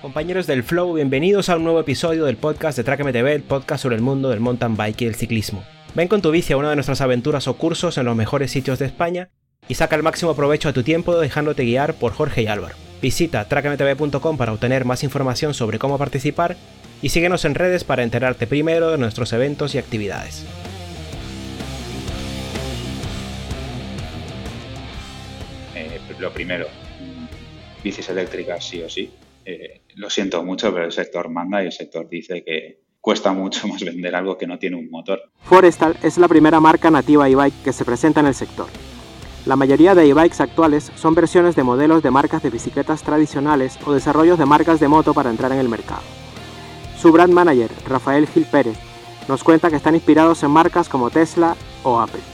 Compañeros del Flow, bienvenidos a un nuevo episodio del podcast de Track MTV, el podcast sobre el mundo del mountain bike y el ciclismo. Ven con tu bici a una de nuestras aventuras o cursos en los mejores sitios de España y saca el máximo provecho a tu tiempo dejándote guiar por Jorge y Álvaro. Visita trackmtv.com para obtener más información sobre cómo participar y síguenos en redes para enterarte primero de nuestros eventos y actividades. Eh, lo primero, bicis eléctricas sí o sí. Eh, lo siento mucho, pero el sector manda y el sector dice que cuesta mucho más vender algo que no tiene un motor. Forestal es la primera marca nativa e-bike que se presenta en el sector. La mayoría de e-bikes actuales son versiones de modelos de marcas de bicicletas tradicionales o desarrollos de marcas de moto para entrar en el mercado. Su brand manager, Rafael Gil Pérez, nos cuenta que están inspirados en marcas como Tesla o Apple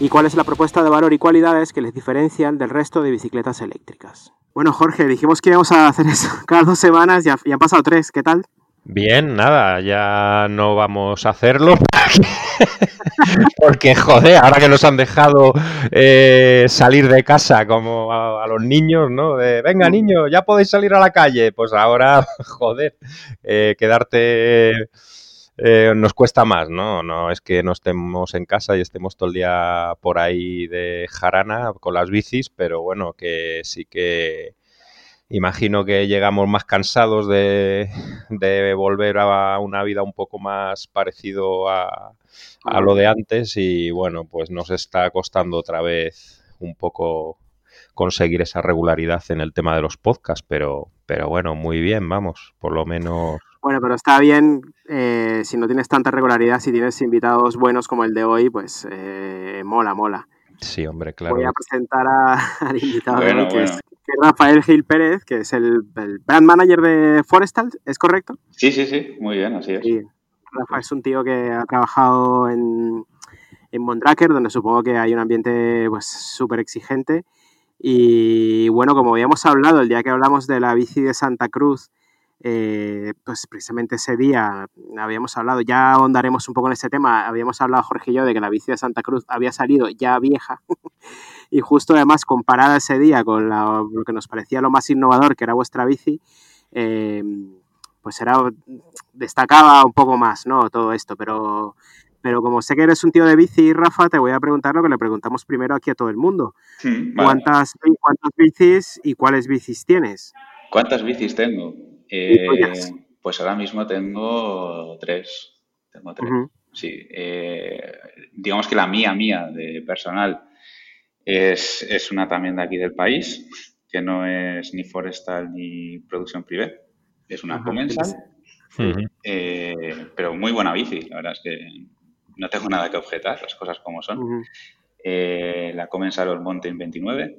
y cuál es la propuesta de valor y cualidades que les diferencian del resto de bicicletas eléctricas. Bueno, Jorge, dijimos que íbamos a hacer eso cada dos semanas y, han pasado tres. ¿Qué tal? Bien, nada, ya no vamos a hacerlo. Porque, joder, ahora que nos han dejado eh, salir de casa como a, los niños, ¿no? Venga, niños, ya podéis salir a la calle. Pues ahora, joder, eh, quedarte eh, nos cuesta más, ¿no? No es que no estemos en casa y estemos todo el día por ahí de jarana con las bicis, pero bueno, que sí que imagino que llegamos más cansados de, volver a una vida un poco más parecido a, a lo de antes y bueno, pues nos está costando otra vez un poco conseguir esa regularidad en el tema de los podcasts, pero, pero bueno, muy bien, vamos, por lo menos bueno, pero está bien, eh, si no tienes tanta regularidad, si tienes invitados buenos como el de hoy, pues eh, mola, mola. Sí, hombre, claro. Voy a presentar al invitado que, Es, Rafael Gil Pérez, que es el, brand manager de Forestal, ¿es correcto? Sí, sí, sí, muy bien, así es. Sí. Rafa es un tío que ha trabajado en, en Mondraker, donde supongo que hay un ambiente pues súper exigente. Y bueno, como habíamos hablado el día que hablamos de la bici de Santa Cruz, eh, pues precisamente ese día habíamos hablado, ya ahondaremos un poco en ese tema, habíamos hablado Jorge y yo de que la bici de Santa Cruz había salido ya vieja y justo además comparada ese día con lo que nos parecía lo más innovador que era vuestra bici, eh, pues era, destacaba un poco más, ¿no? Todo esto, pero, pero como sé que eres un tío de bici, Rafa, te voy a preguntar lo que le preguntamos primero aquí a todo el mundo. ¿Cuántas, ¿Cuántas bicis y cuáles bicis tienes? ¿Cuántas bicis tengo? Eh, pues ahora mismo tengo tres. Tengo tres. Sí. Eh, digamos que la mía, mía, de personal, es, una también de aquí del país, que no es ni forestal ni producción privada. Es una Comensal. Eh, pero muy buena bici, la verdad es que no tengo nada que objetar, las cosas como son. la Comensal Mountain 29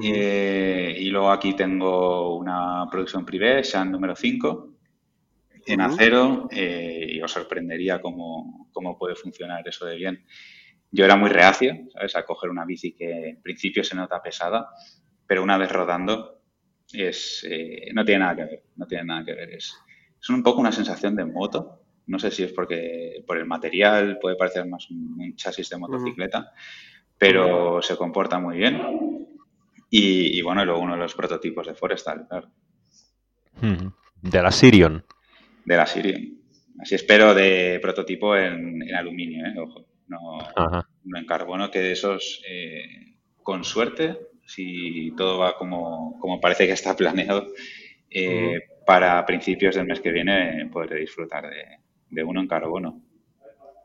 eh, y luego aquí tengo una producción privada, Shan número 5, en acero, eh, y os sorprendería cómo, cómo, puede funcionar eso de bien. Yo era muy reacio, ¿sabes? A coger una bici que en principio se nota pesada, pero una vez rodando es, eh, no tiene nada que ver, no tiene nada que ver. Es, es un poco una sensación de moto. No sé si es porque por el material puede parecer más un, chasis de motocicleta, pero se comporta muy bien y, bueno, luego uno de los prototipos de Forestal, claro. De la Sirion. De la Sirion. Así espero de prototipo en, aluminio, ¿eh? Ojo, no, en carbono, que de esos, eh, con suerte, si todo va como, como parece que está planeado, eh, para principios del mes que viene podré disfrutar de, uno en carbono.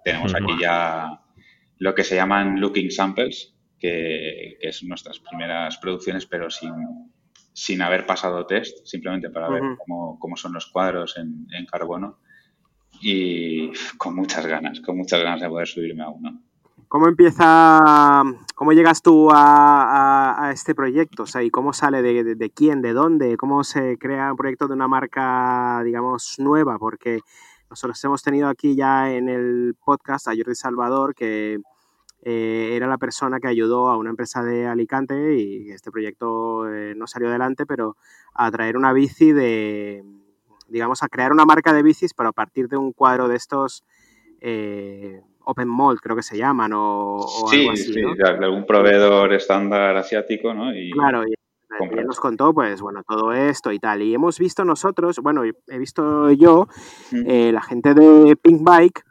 Tenemos aquí ya lo que se llaman looking samples, que, es nuestras primeras producciones, pero sin, sin haber pasado test, simplemente para ver cómo, cómo, son los cuadros en, en, carbono y con muchas ganas, con muchas ganas de poder subirme a uno. ¿Cómo empieza, cómo llegas tú a, a, este proyecto? O sea, ¿y cómo sale de, de, quién, de dónde? ¿Cómo se crea un proyecto de una marca, digamos, nueva? Porque nosotros hemos tenido aquí ya en el podcast a Jordi Salvador, que eh, era la persona que ayudó a una empresa de Alicante y este proyecto eh, no salió adelante, pero a traer una bici de, digamos, a crear una marca de bicis, pero a partir de un cuadro de estos eh, Open Mold, creo que se llaman, o, sí, algo así, sí, de algún proveedor estándar asiático, ¿no? Claro, él nos contó, pues bueno, todo esto y tal. Y hemos visto nosotros, bueno, he visto yo, eh, la gente de Pink Bike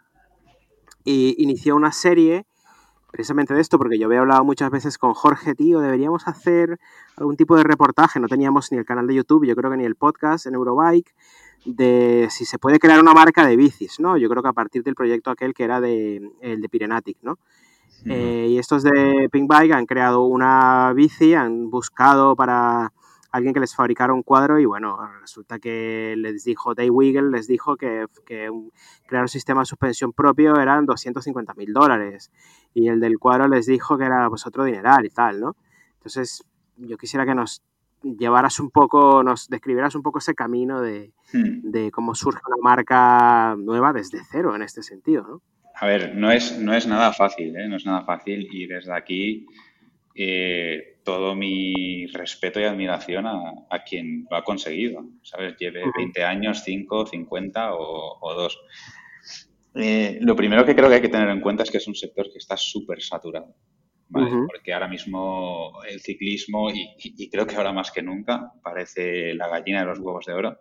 y inició una serie precisamente de esto, porque yo había hablado muchas veces con Jorge, tío, deberíamos hacer algún tipo de reportaje, no teníamos ni el canal de YouTube, yo creo que ni el podcast en Eurobike, de si se puede crear una marca de bicis, ¿no? Yo creo que a partir del proyecto aquel que era de, el de Pirenatic, ¿no? Eh, y estos de Pink Bike han creado una bici, han buscado para alguien que les fabricara un cuadro y bueno, resulta que les dijo, Dave Wiggle les dijo que, crear un sistema de suspensión propio eran 250 mil dólares y el del cuadro les dijo que era pues otro dineral y tal, ¿no? Entonces yo quisiera que nos llevaras un poco, nos describieras un poco ese camino de, hmm. de cómo surge una marca nueva desde cero en este sentido, ¿no? A ver, no es, no es nada fácil, ¿eh? no es nada fácil y desde aquí eh, todo mi respeto y admiración a, quien lo ha conseguido, ¿sabes? Lleve 20 años, 5, 50 o, o 2. Eh, lo primero que creo que hay que tener en cuenta es que es un sector que está súper saturado, ¿vale? Porque ahora mismo el ciclismo, y, creo que ahora más que nunca, parece la gallina de los huevos de oro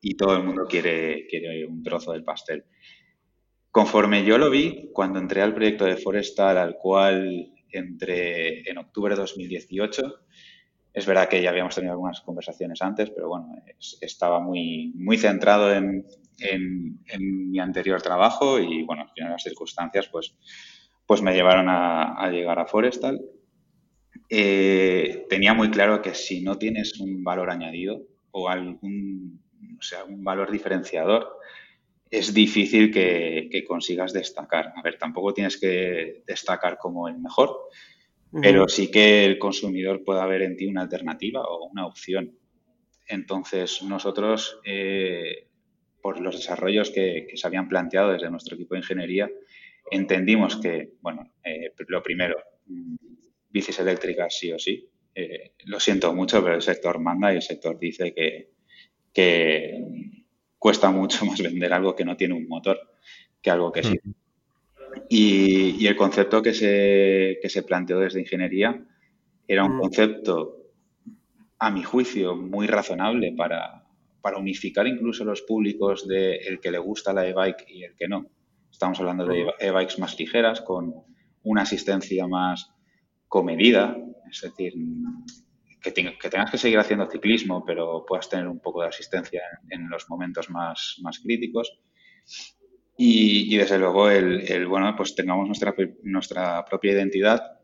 y todo el mundo quiere, quiere un trozo del pastel. Conforme yo lo vi, cuando entré al proyecto de Forestal, al cual entré en octubre de 2018, es verdad que ya habíamos tenido algunas conversaciones antes, pero bueno, estaba muy, muy centrado en, mi anterior trabajo y bueno, al final las circunstancias pues, pues me llevaron a, llegar a Forestal. Eh, tenía muy claro que si no tienes un valor añadido o algún, o sea, un valor diferenciador, es difícil que, consigas destacar. A ver, tampoco tienes que destacar como el mejor, pero sí que el consumidor pueda ver en ti una alternativa o una opción. Entonces, nosotros, eh, por los desarrollos que, se habían planteado desde nuestro equipo de ingeniería, entendimos que, bueno, eh, lo primero, mm, bicis eléctricas sí o sí. Eh, lo siento mucho, pero el sector manda y el sector dice que, que cuesta mucho más vender algo que no tiene un motor que algo que sí. Y, el concepto que se, se planteó desde ingeniería era un mm. concepto, a mi juicio, muy razonable para, unificar incluso los públicos de el que le gusta la e-bike y el que no. Estamos hablando de e-bikes más ligeras, con una asistencia más comedida, es decir, que, tengas que seguir haciendo ciclismo, pero puedas tener un poco de asistencia en, los momentos más, más críticos. Y, desde luego el, bueno, pues tengamos nuestra, nuestra propia identidad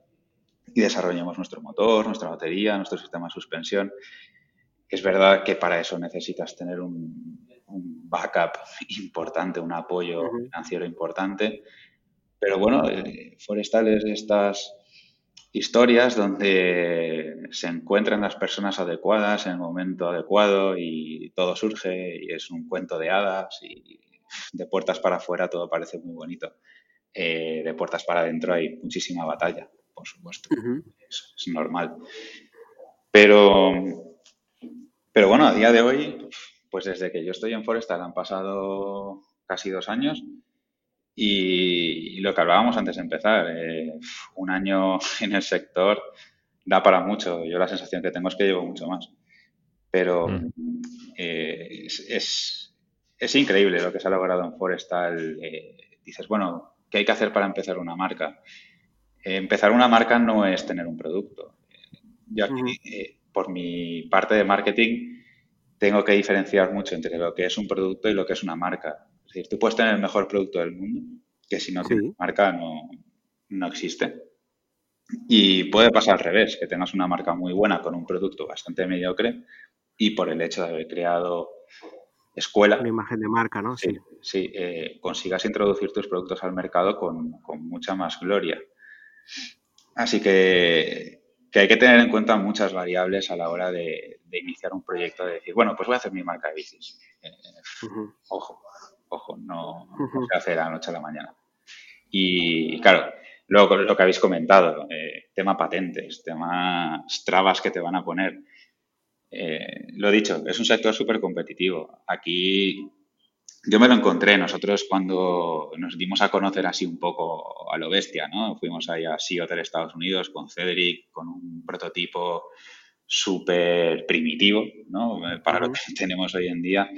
y desarrollemos nuestro motor, nuestra batería, nuestro sistema de suspensión. Es verdad que para eso necesitas tener un, un backup importante, un apoyo financiero importante. Pero bueno, eh, Forestal es estas historias donde se encuentran las personas adecuadas en el momento adecuado y todo surge y es un cuento de hadas y de puertas para afuera todo parece muy bonito. Eh, de puertas para adentro hay muchísima batalla, por supuesto. es, normal. Pero, pero bueno, a día de hoy, pues desde que yo estoy en Forestal han pasado casi dos años y, lo que hablábamos antes de empezar, eh, un año en el sector da para mucho. Yo la sensación que tengo es que llevo mucho más. Pero eh, es, es, increíble lo que se ha logrado en Forestal. Eh, dices, bueno, ¿qué hay que hacer para empezar una marca? empezar una marca no es tener un producto. Yo aquí, por mi parte de marketing, tengo que diferenciar mucho entre lo que es un producto y lo que es una marca decir, tú puedes tener el mejor producto del mundo, que si no tienes marca no, no existe. Y puede pasar al revés, que tengas una marca muy buena con un producto bastante mediocre y por el hecho de haber creado escuela. Una imagen de marca, ¿no? Sí, sí, eh, consigas introducir tus productos al mercado con, mucha más gloria. Así que, hay que tener en cuenta muchas variables a la hora de, iniciar un proyecto, de decir, bueno, pues voy a hacer mi marca de bicis. Eh, ojo, ojo, no, se hace de la noche a la mañana. Y, claro, luego lo que habéis comentado, eh, tema patentes, tema trabas que te van a poner. Eh, lo dicho, es un sector súper competitivo. Aquí yo me lo encontré nosotros cuando nos dimos a conocer así un poco a lo bestia, ¿no? Fuimos ahí a Sea Hotel Estados Unidos con Cedric, con un prototipo súper primitivo, ¿no? Para lo que tenemos hoy en día.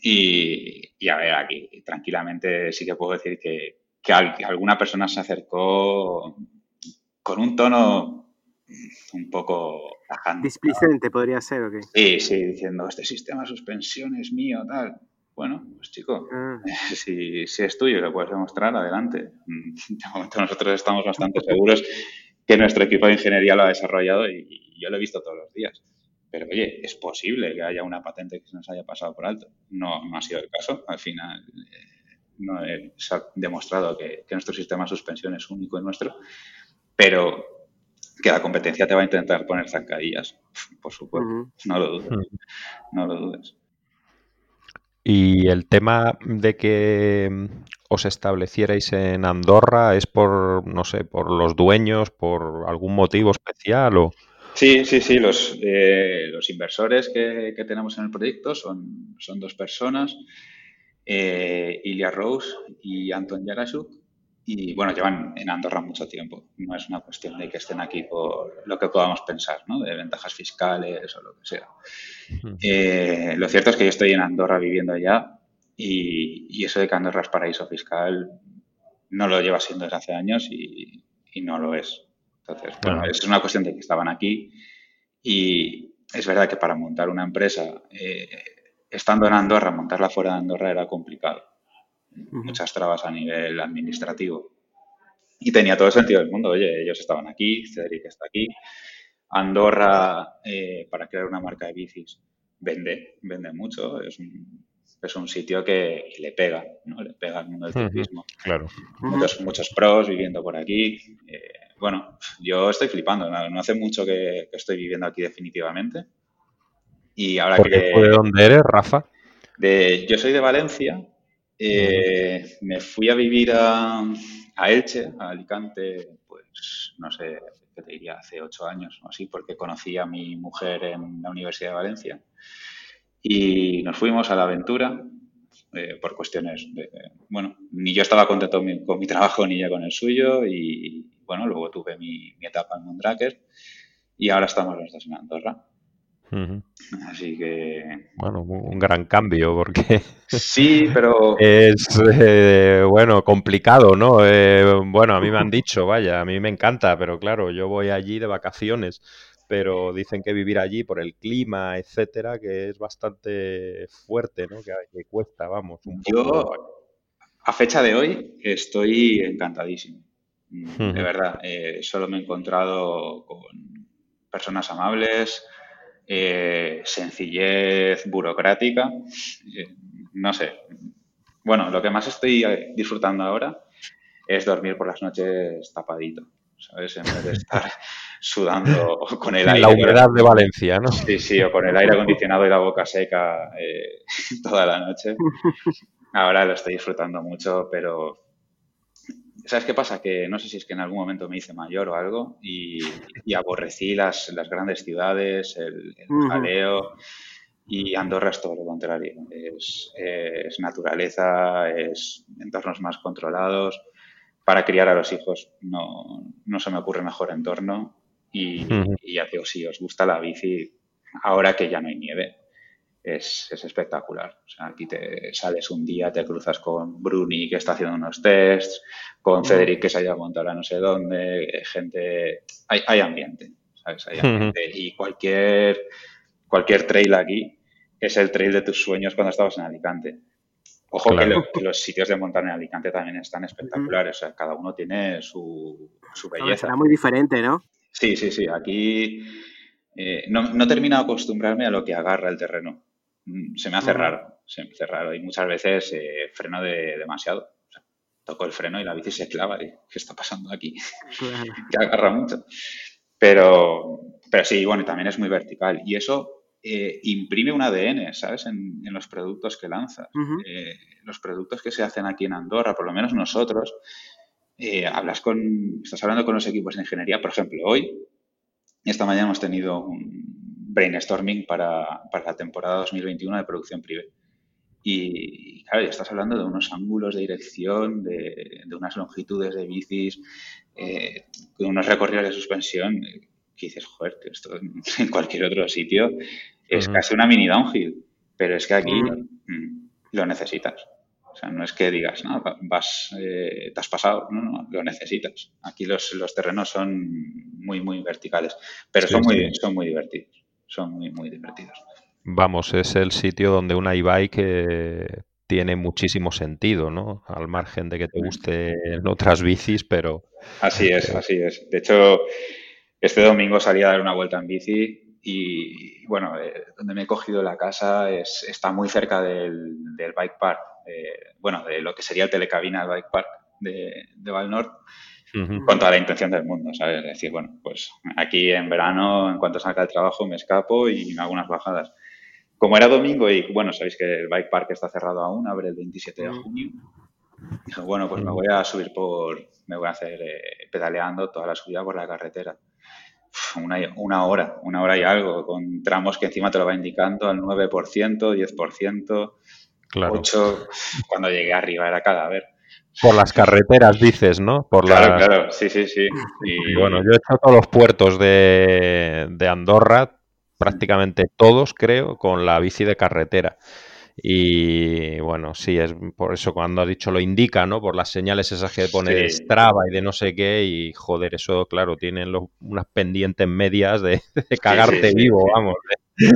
Y, a ver, aquí tranquilamente sí que puedo decir que, que, alguna persona se acercó con un tono un poco Displicente podría ser, ¿o qué? Sí, sí, diciendo, este sistema de suspensión es mío, tal. Bueno, pues chico, ah. si, si, es tuyo y lo puedes demostrar, adelante. De momento nosotros estamos bastante seguros que nuestro equipo de ingeniería lo ha desarrollado y, yo lo he visto todos los días. Pero oye, es posible que haya una patente que se nos haya pasado por alto. No, no ha sido el caso. Al final eh, no se ha demostrado que, que, nuestro sistema de suspensión es único y nuestro. Pero que la competencia te va a intentar poner zancadillas, por supuesto. No lo dudes. No lo dudes. Y el tema de que mm, os establecierais en Andorra es por, no sé, por los dueños, por algún motivo especial o... Sí, sí, sí. Los, eh, los inversores que, tenemos en el proyecto son, son dos personas, eh, Ilya Rose y Anton Yarashuk, y bueno, llevan en Andorra mucho tiempo. No es una cuestión de que estén aquí por lo que podamos pensar, ¿no? De ventajas fiscales o lo que sea. Eh, lo cierto es que yo estoy en Andorra viviendo allá y, eso de que Andorra es paraíso fiscal no lo lleva siendo desde hace años y, no lo es. Entonces, bueno, es una cuestión de que estaban aquí y es verdad que para montar una empresa, eh, estando en Andorra, montarla fuera de Andorra era complicado muchas trabas a nivel administrativo. Y tenía todo el sentido del mundo. Oye, ellos estaban aquí, Cedric está aquí. Andorra, eh, para crear una marca de bicis, vende, vende mucho. Es un, es un sitio que le pega, ¿no? Le pega al mundo del ciclismo. claro. Muchos, muchos pros viviendo por aquí. Eh, bueno, yo estoy flipando. No, hace mucho que, estoy viviendo aquí definitivamente. Y ahora que... ¿De dónde eres, Rafa? De, yo soy de Valencia, eh, me fui a vivir a, Elche, a Alicante, pues no sé, qué te diría, hace ocho años o así, porque conocí a mi mujer en la Universidad de Valencia. Y nos fuimos a la aventura eh, por cuestiones de, bueno, ni yo estaba contento con mi trabajo ni ella con el suyo y bueno, luego tuve mi, mi etapa en Mondraker y ahora estamos los dos en Andorra. Así que. Bueno, un gran cambio porque. Sí, pero. es, eh, bueno, complicado, ¿no? Eh, bueno, a mí me han dicho, vaya, a mí me encanta, pero claro, yo voy allí de vacaciones, pero dicen que vivir allí por el clima, etcétera, que es bastante fuerte, ¿no? Que, cuesta, vamos. yo, a fecha de hoy, estoy encantadísimo. De verdad, eh, solo me he encontrado con personas amables eh, sencillez burocrática, eh, no sé. Bueno, lo que más estoy eh, disfrutando ahora es dormir por las noches tapadito, ¿sabes? En vez de estar sudando con el aire. La humedad de Valencia, ¿no? Sí, sí, o con el aire acondicionado y la boca seca toda la noche. Ahora lo estoy disfrutando mucho, pero ¿Sabes qué pasa? Que no sé si es que en algún momento me hice mayor o algo y, aborrecí las, las, grandes ciudades, el, jaleo. Y Andorra es todo lo contrario. Es, naturaleza, es entornos más controlados. Para criar a los hijos no, no se me ocurre mejor entorno. Y, y ya digo, si os gusta la bici, ahora que ya no hay nieve, es, espectacular. O sea, aquí te sales un día, te cruzas con Bruni que está haciendo unos tests, con Cedric que se ha ido a montar a no sé dónde, eh, gente, hay, hay ambiente, ¿sabes? Hay ambiente. Y cualquier, cualquier trail aquí es el trail de tus sueños cuando estabas en Alicante. Ojo que, los sitios de montar en Alicante también están espectaculares, o sea, cada uno tiene su, su belleza. Será muy diferente, ¿no? Sí, sí, sí. Aquí eh, no, no termino de acostumbrarme a lo que agarra el terreno. Mm, se me hace raro, se me hace raro y muchas veces eh, freno de demasiado. toco el freno y la bici se clava y ¿qué está pasando aquí? que agarra mucho. Pero, pero sí, bueno, también es muy vertical y eso eh, imprime un ADN, ¿sabes? En, los productos que lanzas. Eh, los productos que se hacen aquí en Andorra, por lo menos nosotros, hablas con, estás hablando con los equipos de ingeniería, por ejemplo, hoy, esta mañana hemos tenido un, brainstorming para, para la temporada 2021 de producción privé. Y claro, ya estás hablando de unos ángulos de dirección, de, de unas longitudes de bicis, eh, de unos recorridos de suspensión que dices, joder, que esto en cualquier otro sitio es casi una mini downhill, pero es que aquí mm, lo necesitas. O sea, no es que digas, no, vas, eh, te has pasado, no, no, lo necesitas. Aquí los, los terrenos son muy, muy verticales, pero son, muy, son muy divertidos, son muy, muy divertidos. Vamos, es el sitio donde una e-bike eh, tiene muchísimo sentido, ¿no? Al margen de que te guste en otras bicis, pero... Así es, así es. De hecho, este domingo salí a dar una vuelta en bici y, bueno, eh, donde me he cogido la casa es, está muy cerca del, del bike park bueno, de lo que sería el telecabina del Bike Park de, de Valnord, con toda la intención del mundo, ¿sabes? Es decir, bueno, pues aquí en verano, en cuanto salga el trabajo, me escapo y me hago unas bajadas. Como era domingo y, bueno, sabéis que el Bike Park está cerrado aún, abre el 27 de junio, dije, bueno, pues me voy a subir por, me voy a hacer eh, pedaleando toda la subida por la carretera. Una, una, hora, una hora y algo, con tramos que encima te lo va indicando al 9%, 10%. Claro. cuando llegué arriba era cadáver. Por las carreteras, dices, ¿no? Por claro, claro, sí, sí, sí. Y... bueno, yo he hecho todos los puertos de, de Andorra, prácticamente todos, creo, con la bici de carretera. Y bueno, sí, es por eso cuando has dicho lo indica, ¿no? Por las señales esas que pone de Strava y de no sé qué, y joder, eso, claro, tienen unas pendientes medias de, cagarte vivo, vamos,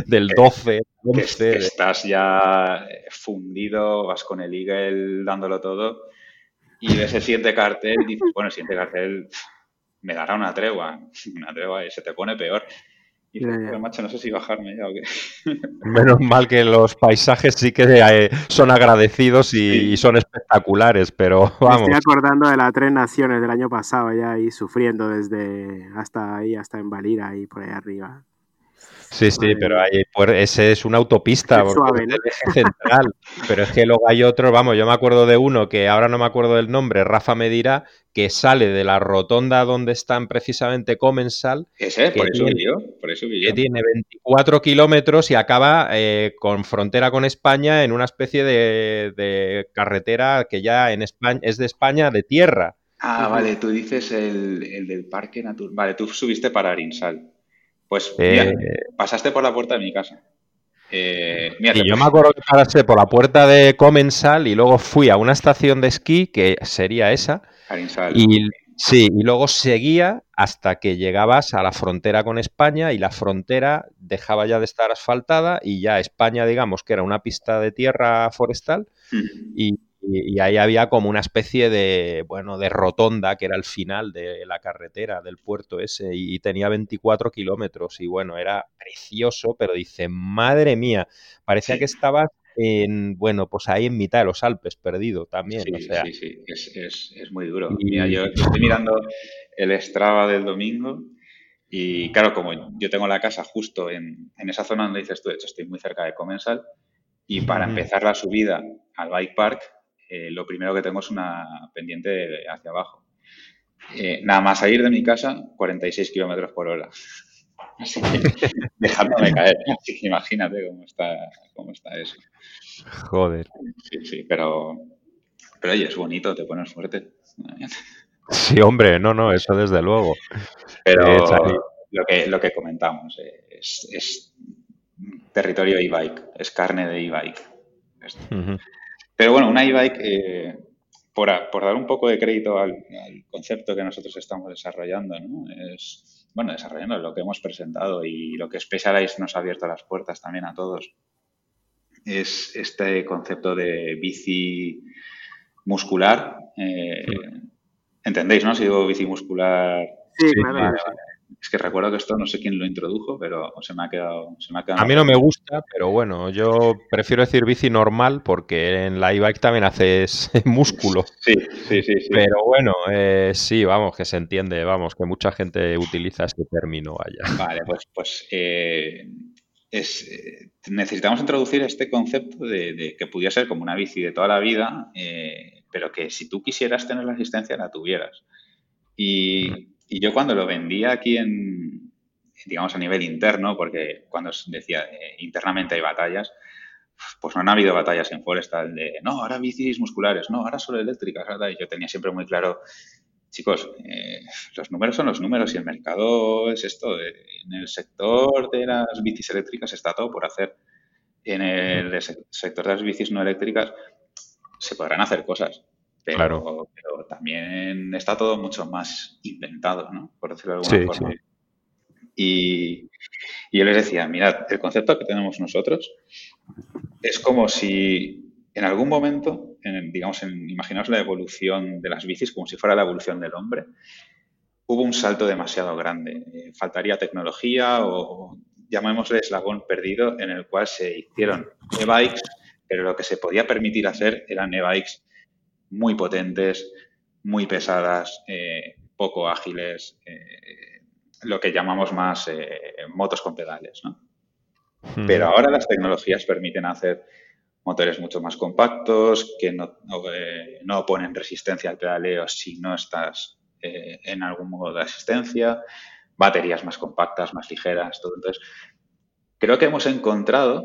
del 12, 11. estás ya fundido, vas con el Eagle dándolo todo, y ves el siguiente cartel, y dices, bueno, el siguiente cartel me dará una tregua, una tregua, y se te pone peor. Y macho, no sé si bajarme ya o qué. Menos mal que los paisajes sí que eh, son agradecidos y, son espectaculares, pero vamos. Me estoy acordando de las tres naciones del año pasado ya ahí sufriendo desde hasta ahí, hasta en Valira y por ahí arriba. Sí, sí, pero ahí, pues, ese es una autopista, es central. Pero es que luego hay otro, vamos, yo me acuerdo de uno que ahora no me acuerdo del nombre, Rafa me dirá, que sale de la rotonda donde están precisamente Comensal. Ese, por eso, tiene, por eso Que tiene 24 kilómetros y acaba eh, con frontera con España en una especie de, carretera que ya en España es de España de tierra. Ah, vale, tú dices el, el del Parque Natural. Vale, tú subiste para Arinsal. Pues eh, pasaste por la puerta de mi casa. Eh, y yo me acuerdo que pasaste por la puerta de Comensal y luego fui a una estación de esquí, que sería esa. Y, sí, y luego seguía hasta que llegabas a la frontera con España y la frontera dejaba ya de estar asfaltada y ya España, digamos, que era una pista de tierra forestal y y, ahí había como una especie de, bueno, de rotonda que era el final de la carretera del puerto ese y tenía 24 kilómetros y bueno, era precioso, pero dice, madre mía, parecía que estaba en, bueno, pues ahí en mitad de los Alpes, perdido también. Sí, sí, sí, es, es, muy duro. Mira, yo estoy mirando el Strava del domingo y claro, como yo tengo la casa justo en, en esa zona donde dices tú, de hecho estoy muy cerca de Comensal, y para empezar la subida al Bike Park eh, lo primero que tengo es una pendiente hacia abajo. Eh, nada más salir de mi casa, 46 kilómetros por hora. Así que dejándome caer. Así que imagínate cómo está, cómo está eso. Joder. Sí, sí, pero, pero oye, es bonito, te pones fuerte. Sí, hombre, no, no, eso desde luego. Pero lo que, lo que comentamos es, es territorio e-bike, es carne de e-bike. Pero bueno, una e-bike, eh, por, dar un poco de crédito al, concepto que nosotros estamos desarrollando, ¿no? es, bueno, desarrollando lo que hemos presentado y lo que Specialized nos ha abierto las puertas también a todos, es este concepto de bici muscular. Eh, ¿Entendéis, no? Si digo bici muscular. Sí, claro. Es que recuerdo que esto no sé quién lo introdujo, pero se me ha quedado. a mí no me gusta, pero bueno, yo prefiero decir bici normal porque en la e-bike también haces músculo. Sí, sí, sí. sí. Pero bueno, eh, sí, vamos, que se entiende, vamos, que mucha gente utiliza este término allá. Vale, pues, pues eh, es, eh, necesitamos introducir este concepto de, que pudiera ser como una bici de toda la vida, pero que si tú quisieras tener la asistencia la tuvieras. Y y yo cuando lo vendía aquí en, digamos, a nivel interno, porque cuando decía eh, internamente hay batallas, pues no han habido batallas en Forestal de, no, ahora bicis musculares, no, ahora solo eléctricas, ¿verdad? Y yo tenía siempre muy claro chicos, eh, los números son los números y el mercado es esto. En el sector de las bicis eléctricas está todo por hacer. En el sector de las bicis no eléctricas se podrán hacer cosas, pero, pero también está todo mucho más inventado, ¿no? Por decirlo de alguna forma. Y, yo les decía, mirad, el concepto que tenemos nosotros es como si en algún momento, en, digamos, en, imaginaos la evolución de las bicis como si fuera la evolución del hombre, hubo un salto demasiado grande. Eh, faltaría tecnología o llamémosle eslabón perdido en el cual se hicieron e-bikes, pero lo que se podía permitir hacer eran e-bikes muy potentes, muy pesadas, eh, poco ágiles, eh, lo que llamamos más motos con pedales. ¿no? Pero ahora las tecnologías permiten hacer motores mucho más compactos, que no, eh, no oponen resistencia al pedaleo si no estás eh, en algún modo de asistencia, baterías más compactas, más ligeras, todo. Entonces, creo que hemos encontrado,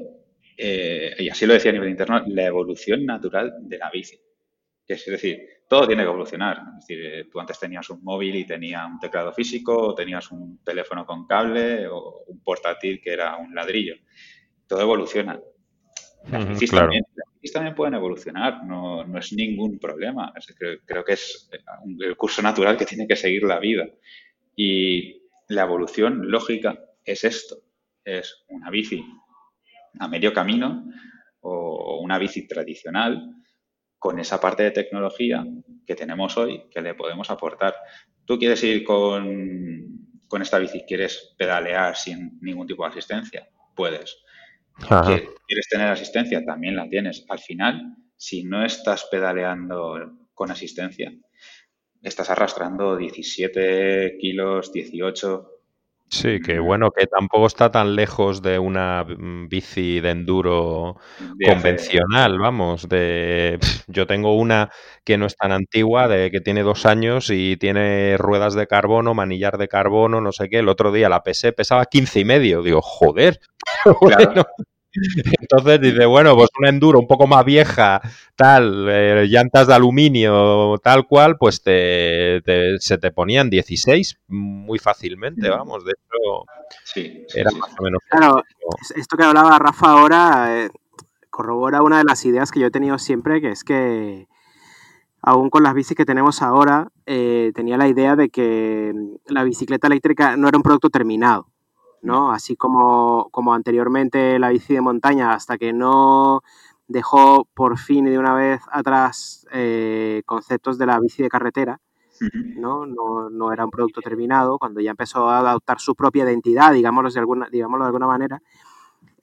eh, y así lo decía a nivel interno, la evolución natural de la bici. Es decir, todo tiene que evolucionar. Es decir, tú antes tenías un móvil y tenía un teclado físico, o tenías un teléfono con cable, o un portátil que era un ladrillo. Todo evoluciona. Las bicis, también, pueden evolucionar, no, es ningún problema. creo, que es el curso natural que tiene que seguir la vida. Y la evolución lógica es esto, es una bici a medio camino o una bici tradicional con esa parte de tecnología que tenemos hoy que le podemos aportar. Tú quieres ir con, con esta bici, quieres pedalear sin ningún tipo de asistencia, puedes ¿Quieres tener asistencia? También la tienes. Al final, si no estás pedaleando con asistencia, estás arrastrando 17 kilos, 18. Sí, que bueno, que tampoco está tan lejos de una mm, bici de enduro convencional, vamos. De yo tengo una que no es tan antigua, de que tiene dos años y tiene ruedas de carbono, manillar de carbono, no sé qué. El otro día la pesé, pesaba 15 y medio. Digo, joder. Entonces dice, bueno, pues una enduro un poco más vieja, tal, eh, llantas de aluminio, tal cual, pues te, se te ponían 16 muy fácilmente, vamos. De hecho, sí, era más o menos. Claro, esto que hablaba Rafa ahora eh, corrobora una de las ideas que yo he tenido siempre, que es que aún con las bicis que tenemos ahora, eh, tenía la idea de que la bicicleta eléctrica no era un producto terminado. ¿No? Así como, como anteriormente la bici de montaña, hasta que no dejó por fin y de una vez atrás eh, conceptos de la bici de carretera, ¿no? ¿no? No, era un producto terminado, cuando ya empezó a adoptar su propia identidad, digámoslo de alguna, digámoslo de alguna manera,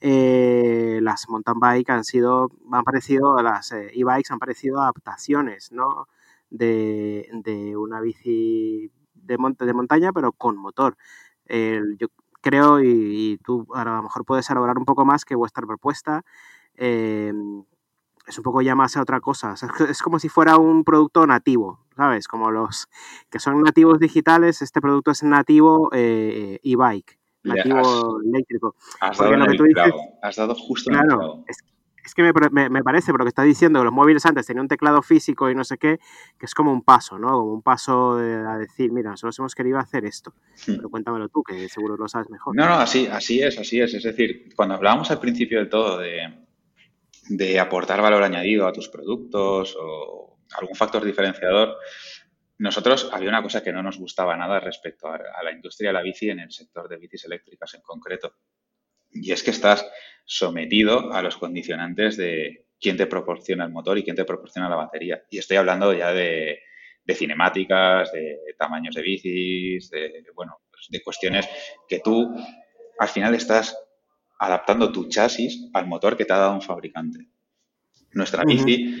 eh, las mountain bike han sido, han parecido, las eh, e-bikes han parecido adaptaciones, ¿no? De, de una bici de, de montaña, pero con motor. yo creo, y, tú a lo mejor puedes elaborar un poco más que vuestra propuesta em, es un poco ya más a otra cosa. es como si fuera un producto nativo, ¿sabes? Como los que son nativos digitales, este producto es nativo eh, e-bike, nativo eléctrico. Has dado, has dado justo claro, es que me, me, parece, por lo que está diciendo, que los móviles antes tenían un teclado físico y no sé qué, que es como un paso, ¿no? Como un paso a decir, mira, nosotros hemos querido hacer esto. Hmm. Pero cuéntamelo tú, que seguro lo sabes mejor. No, no, así, así es, así es. Es decir, cuando hablábamos al principio de todo de, de aportar valor añadido a tus productos o algún factor diferenciador, nosotros había una cosa que no nos gustaba nada respecto a, a la industria de la bici en el sector de bicis eléctricas en concreto. Y es que estás sometido a los condicionantes de quién te proporciona el motor y quién te proporciona la batería. Y estoy hablando ya de, cinemáticas, de tamaños de bicis, de, bueno, pues de cuestiones que tú al final estás adaptando tu chasis al motor que te ha dado un fabricante. Nuestra bici,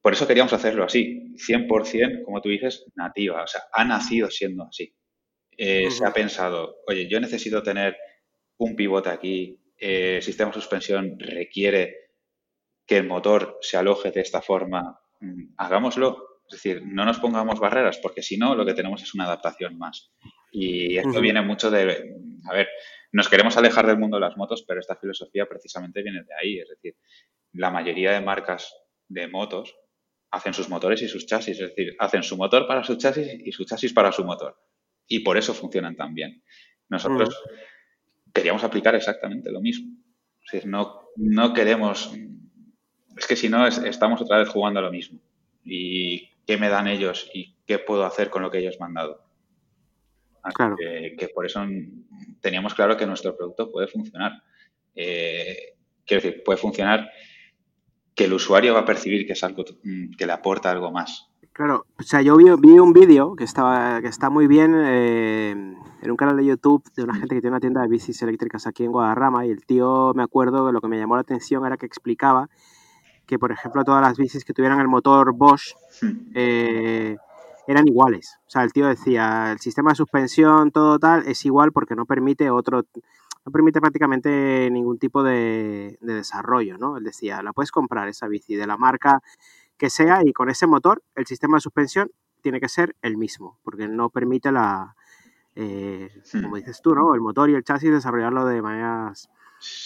por eso queríamos hacerlo así, 100%, como tú dices, nativa, o sea, ha nacido siendo así. Eh, se ha pensado, oye, yo necesito tener un pivote aquí, eh, el sistema de suspensión requiere que el motor se aloje de esta forma, mm, hagámoslo. Es decir, no nos pongamos barreras, porque si no, lo que tenemos es una adaptación más. Y esto viene mucho de, a ver, nos queremos alejar del mundo de las motos, pero esta filosofía precisamente viene de ahí. Es decir, la mayoría de marcas de motos hacen sus motores y sus chasis, es decir, hacen su motor para su chasis y su chasis para su motor. Y por eso funcionan tan bien. Nosotros. Queríamos aplicar exactamente lo mismo. Es decir, no, no queremos... Es que si no, estamos otra vez jugando a lo mismo. ¿Y qué me dan ellos y qué puedo hacer con lo que ellos me han dado? claro. que, por eso teníamos claro que nuestro producto puede funcionar. Eh, quiero decir, puede funcionar que el usuario va a percibir que es algo que le aporta algo más. Claro, o sea, yo vi, un vídeo que estaba que está muy bien eh, en un canal de YouTube de una gente que tiene una tienda de bicis eléctricas aquí en Guadarrama y el tío, me acuerdo, que lo que me llamó la atención era que explicaba que, por ejemplo, todas las bicis que tuvieran el motor Bosch hmm. eh, eran iguales. O sea, el tío decía, el sistema de suspensión, todo tal, es igual porque no permite otro no permite prácticamente ningún tipo de, desarrollo, ¿no? Él decía, la puedes comprar esa bici de la marca que sea y con ese motor el sistema de suspensión tiene que ser el mismo, porque no permite la, eh, hmm. como dices tú, ¿no? El motor y el chasis desarrollarlo de maneras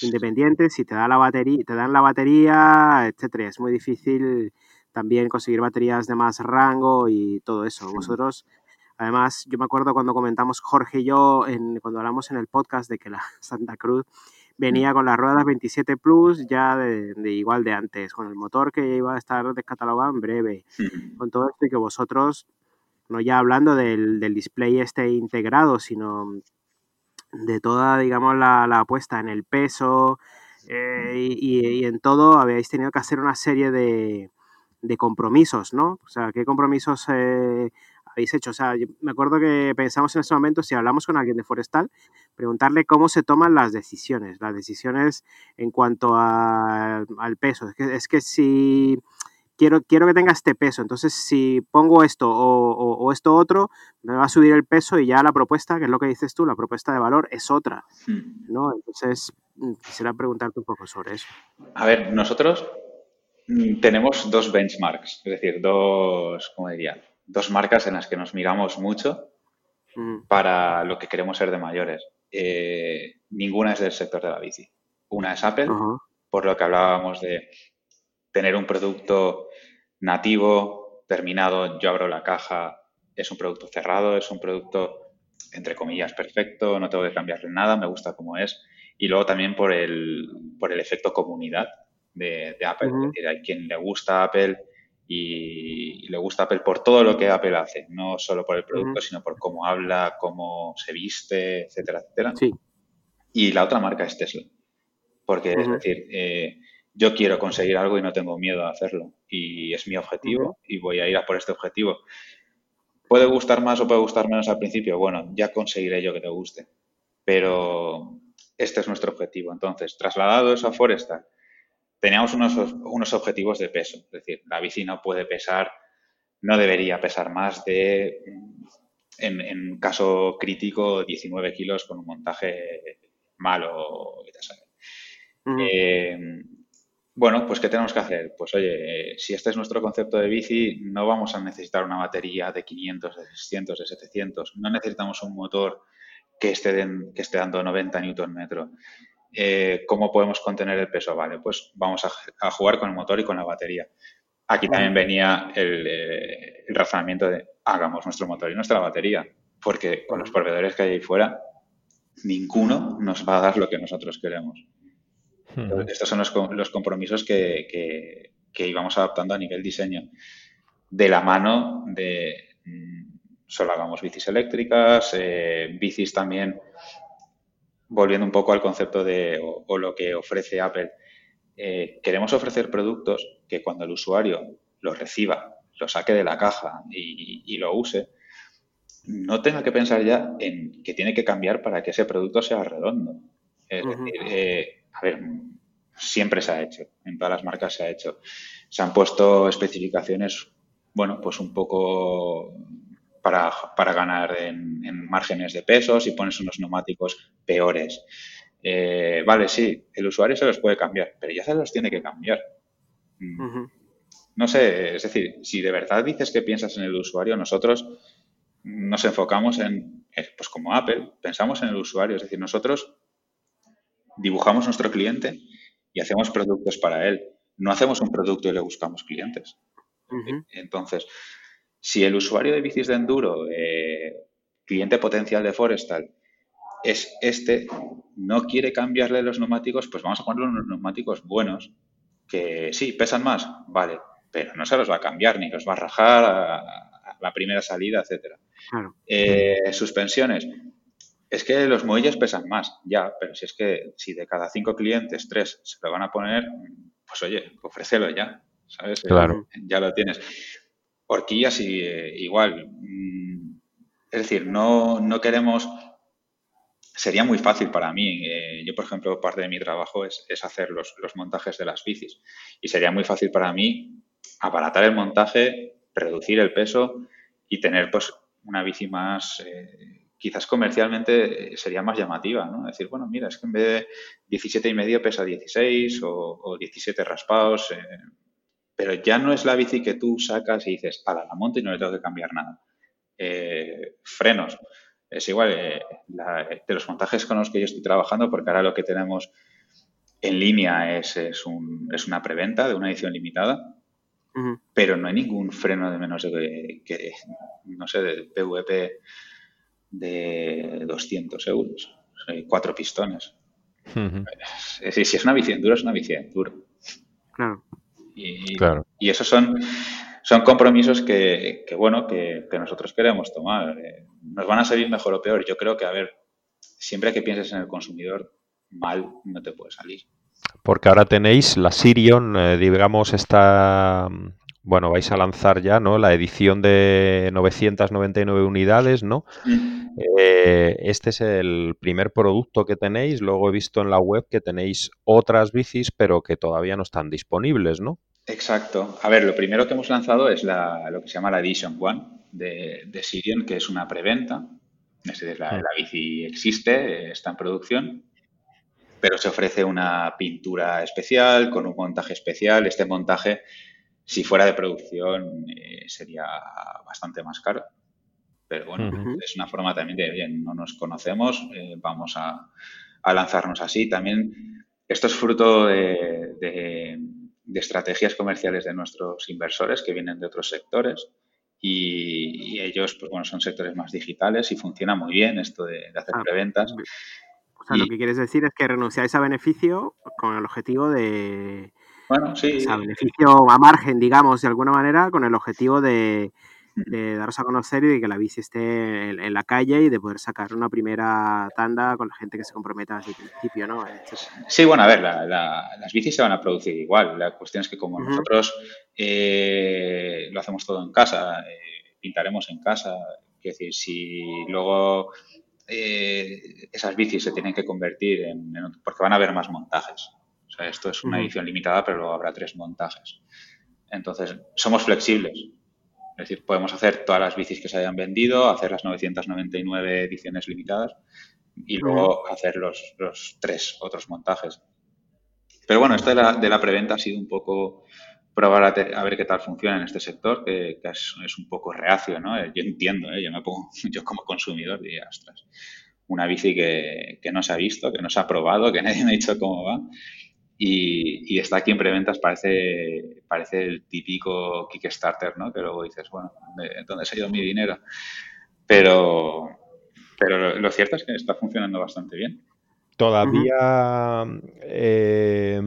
independientes y te da la batería, te dan la batería, etcétera. Es muy difícil también conseguir baterías de más rango y todo eso. Vosotros Además, yo me acuerdo cuando comentamos Jorge y yo, en, cuando hablamos en el podcast de que la Santa Cruz venía con las ruedas 27 Plus ya de, igual de antes, con el motor que iba a estar descatalogado en breve, con todo esto y que vosotros, no ya hablando del, display este integrado, sino de toda, digamos, la, apuesta en el peso eh, y, en todo, habéis tenido que hacer una serie de, de compromisos, ¿no? O sea, ¿qué compromisos eh, habéis hecho. O sea, me acuerdo que pensamos en ese momento, si hablamos con alguien de Forestal, preguntarle cómo se toman las decisiones, las decisiones en cuanto al peso. Es que, es que si quiero, quiero que tenga este peso, entonces si pongo esto o, esto otro, me va a subir el peso y ya la propuesta, que es lo que dices tú, la propuesta de valor es otra, hmm. ¿no? Entonces, mm, quisiera preguntarte un poco sobre eso. A ver, nosotros mm, tenemos dos benchmarks, es decir, dos, ¿cómo diría? dos marcas en las que nos miramos mucho mm. para lo que queremos ser de mayores. Eh, ninguna es del sector de la bici. Una es Apple, por lo que hablábamos de tener un producto nativo, terminado, yo abro la caja, es un producto cerrado, es un producto, entre comillas, perfecto, no tengo que cambiarle nada, me gusta como es. Y luego también por el, por el efecto comunidad de, Apple. Es decir, hay quien le gusta Apple y, le gusta Apple por todo lo que Apple hace, no solo por el producto, sino por cómo habla, cómo se viste, etcétera, etcétera. Sí. Y la otra marca es Tesla, porque es decir, eh, yo quiero conseguir algo y no tengo miedo a hacerlo y es mi objetivo y voy a ir a por este objetivo. Puede gustar más o puede gustar menos al principio, bueno, ya conseguiré yo que te guste, pero este es nuestro objetivo. Entonces, trasladado eso a Forestal, teníamos unos, unos objetivos de peso. Es decir, la bici no puede pesar, no debería pesar más de, en, en caso crítico, 19 kilos con un montaje malo. Eh, bueno, pues ¿qué tenemos que hacer? Pues oye, si este es nuestro concepto de bici, no vamos a necesitar una batería de 500, de 600, de 700. No necesitamos un motor que esté, que esté dando 90 newton metro. Eh, ¿cómo podemos contener el peso? Vale, pues vamos a, jugar con el motor y con la batería. Aquí también venía eh, el, razonamiento de hagamos nuestro motor y nuestra batería, porque con los proveedores que hay ahí fuera, ninguno nos va a dar lo que nosotros queremos. estos son los, compromisos que, íbamos adaptando a nivel diseño, de la mano de mm, solo hagamos bicis eléctricas, eh, bicis también volviendo un poco al concepto de o, lo que ofrece Apple, eh, queremos ofrecer productos que cuando el usuario los reciba, lo saque de la caja y, lo use, no tenga que pensar ya en que tiene que cambiar para que ese producto sea redondo. Es decir, eh, a ver, siempre se ha hecho, en todas las marcas se ha hecho. Se han puesto especificaciones, bueno, pues un poco para, ganar en, márgenes de pesos y pones unos neumáticos peores. Eh, vale, sí, el usuario se los puede cambiar, pero ya se los tiene que cambiar. Mm. No sé, es decir, si de verdad dices que piensas en el usuario, nosotros nos enfocamos en, eh, pues como Apple, pensamos en el usuario, es decir, nosotros dibujamos nuestro cliente y hacemos productos para él. No hacemos un producto y le buscamos clientes. Entonces, si el usuario de bicis de enduro, eh, cliente potencial de Forestal, es este, no quiere cambiarle los neumáticos, pues vamos a ponerle unos neumáticos buenos, que sí, pesan más, vale, pero no se los va a cambiar ni los va a rajar a, la primera salida, etcétera. Eh, suspensiones. Es que los muelles pesan más, ya, pero si es que si de cada cinco clientes, tres se lo van a poner, pues oye, ofrécelo ya, ¿sabes? Claro. ya lo tienes. Horquillas y, eh, igual. Mm, es decir, no, no queremos sería muy fácil para mí. Eh, yo, por ejemplo, parte de mi trabajo es, hacer los, montajes de las bicis. Y sería muy fácil para mí aparatar el montaje, reducir el peso y tener pues una bici más, eh, quizás comercialmente sería más llamativa, ¿no? Decir, bueno, mira, es que en vez de 17 y medio pesa 16 o, 17 raspados, pero ya no es la bici que tú sacas y dices, para la monto y no le tengo que cambiar nada. frenos es igual eh, de los montajes con los que yo estoy trabajando, porque ahora lo que tenemos en línea es, es, un, es una preventa de una edición limitada, pero no hay ningún freno de menos de que, no sé, de PVP de 200 euros. Cuatro pistones. si es una bici enduro, es una bici enduro. Claro. Y, claro. y esos son son compromisos que, bueno, que, nosotros queremos tomar. Eh, nos van a salir mejor o peor. Yo creo que, a ver, siempre que pienses en el consumidor, mal no te puede salir. Porque ahora tenéis la Sirion, eh, digamos, esta, bueno, vais a lanzar ya, ¿no? La edición de 999 unidades, ¿no? Eh, este es el primer producto que tenéis. Luego he visto en la web que tenéis otras bicis, pero que todavía no están disponibles, ¿no? Exacto. A ver, lo primero que hemos lanzado es lo que se llama la Edition One de, de Sirion, que es una preventa. Es decir, la, la bici existe, está en producción, pero se ofrece una pintura especial con un montaje especial. Este montaje, si fuera de producción, eh, sería bastante más caro. Pero bueno, es una forma también de, oye, no nos conocemos, eh, vamos a, lanzarnos así. También esto es fruto de de estrategias comerciales de nuestros inversores que vienen de otros sectores y, ellos, pues bueno, son sectores más digitales y funciona muy bien esto de, hacer ah, preventas. O sea, lo que quieres decir es que renunciáis a beneficio con el objetivo de... Bueno, sí. O sea, beneficio a margen, digamos, de alguna manera, con el objetivo de, de daros a conocer y de que la bici esté en, la calle y de poder sacar una primera tanda con la gente que se comprometa desde el principio, ¿no? Sí, bueno, a ver, las bicis se van a producir igual. La cuestión es que como nosotros eh, lo hacemos todo en casa, eh, pintaremos en casa, es decir, si luego eh, esas bicis se tienen que convertir en, porque van a haber más montajes. O sea, esto es una edición limitada, pero luego habrá tres montajes. Entonces, somos flexibles. Es decir, podemos hacer todas las bicis que se hayan vendido, hacer las 999 ediciones limitadas y luego hacer los, tres otros montajes. Pero bueno, esto de la, de la preventa ha sido un poco probar a, ver qué tal funciona en este sector, que, es, un poco reacio, ¿no? Yo entiendo, ¿eh? yo me pongo, yo como consumidor diría, ostras, una bici que, que no se ha visto, que no se ha probado, que nadie me ha dicho cómo va y, está aquí en preventas, parece, parece el típico Kickstarter, ¿no? Que luego dices, bueno, ¿dónde se ha ido mi dinero? Pero, pero lo cierto es que está funcionando bastante bien. ¿Todavía eh,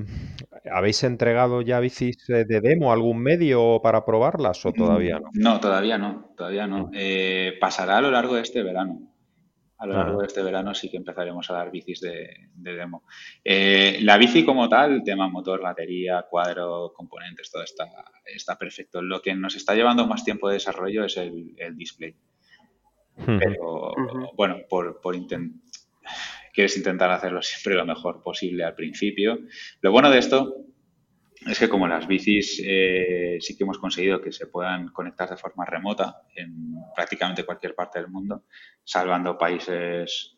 habéis entregado ya bicis de demo a algún medio para probarlas o todavía no? No, todavía no, todavía no. Eh, pasará a lo largo de este verano a lo largo de este verano sí que empezaremos a dar bicis de, demo. Eh, la bici como tal, tema motor, batería, cuadro, componentes, todo está, está perfecto. Lo que nos está llevando más tiempo de desarrollo es el, display. Pero bueno, por, por quieres intentar hacerlo siempre lo mejor posible al principio. Lo bueno de esto es que como las bicis eh, sí que hemos conseguido que se puedan conectar de forma remota en prácticamente cualquier parte del mundo, salvando países,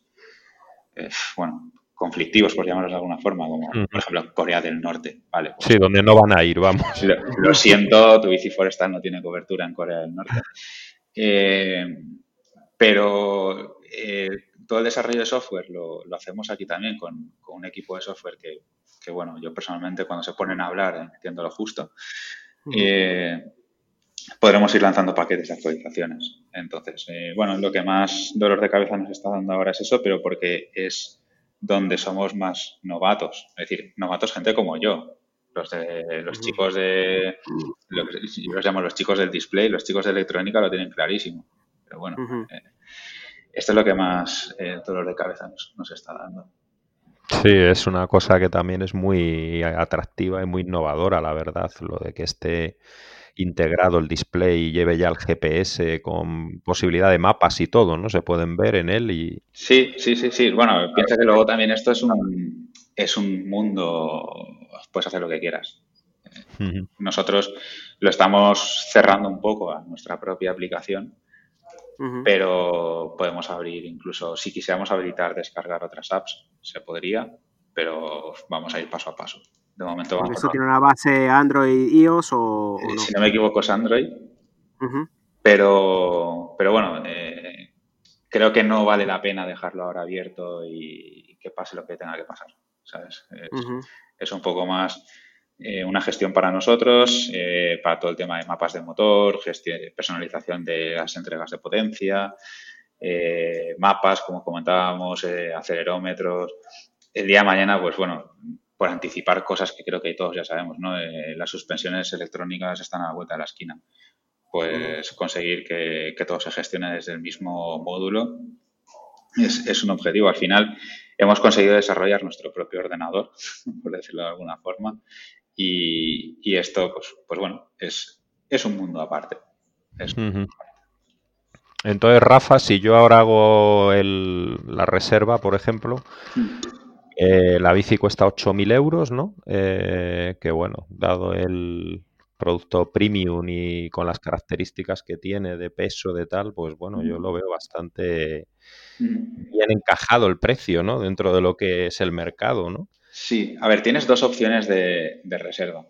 eh, bueno, conflictivos, por llamarlos de alguna forma, como por ejemplo Corea del Norte. Vale, sí, donde no van a ir, vamos. Lo, siento, tu bici forestal no tiene cobertura en Corea del Norte. Eh, pero todo el desarrollo de software lo, hacemos aquí también con, un equipo de software que, bueno, yo personalmente cuando se ponen a hablar entiendo lo justo. Eh, podremos ir lanzando paquetes de actualizaciones. Entonces, eh, bueno, lo que más dolor de cabeza nos está dando ahora es eso, pero porque es donde somos más novatos. Es decir, novatos gente como yo. Los, de, los chicos de, lo que, yo los llamo los chicos del display, los chicos de electrónica lo tienen clarísimo. Pero bueno, eh, esto es lo que más eh, dolor de cabeza nos, nos está dando. Sí, es una cosa que también es muy atractiva y muy innovadora, la verdad, lo de que esté integrado el display y lleve ya el GPS con posibilidad de mapas y todo, ¿no? Se pueden ver en él y... Sí, sí, sí, sí. Bueno, piensa que luego también esto es un, es un mundo, puedes hacer lo que quieras. Nosotros lo estamos cerrando un poco a nuestra propia aplicación, pero podemos abrir incluso, si quisiéramos habilitar descargar otras apps, se podría, pero vamos a ir paso a paso. De momento vamos ¿Eso tiene una base Android, iOS o, no? Si no me equivoco es Android. Pero, pero bueno, eh, creo que no vale la pena dejarlo ahora abierto y, que pase lo que tenga que pasar. ¿sabes? Es, un poco más eh, una gestión para nosotros, eh, para todo el tema de mapas de motor, gestión, personalización de las entregas de potencia, mapas, como comentábamos, acelerómetros. El día de mañana, pues bueno, por anticipar cosas que creo que todos ya sabemos, ¿no? Eh, las suspensiones electrónicas están a la vuelta de la esquina. Pues conseguir que, todo se gestione desde el mismo módulo es, un objetivo. Al final hemos conseguido desarrollar nuestro propio ordenador, por decirlo de alguna forma, y, esto, pues, pues bueno, es, es un mundo aparte. Entonces, Rafa, si yo ahora hago la reserva, por ejemplo, mm. Eh, la bici cuesta 8.000 euros, ¿no? Eh, que bueno, dado el producto premium y con las características que tiene de peso, de tal, pues bueno, yo lo veo bastante bien encajado el precio, ¿no? Dentro de lo que es el mercado, ¿no? Sí, a ver, tienes dos opciones de, reserva.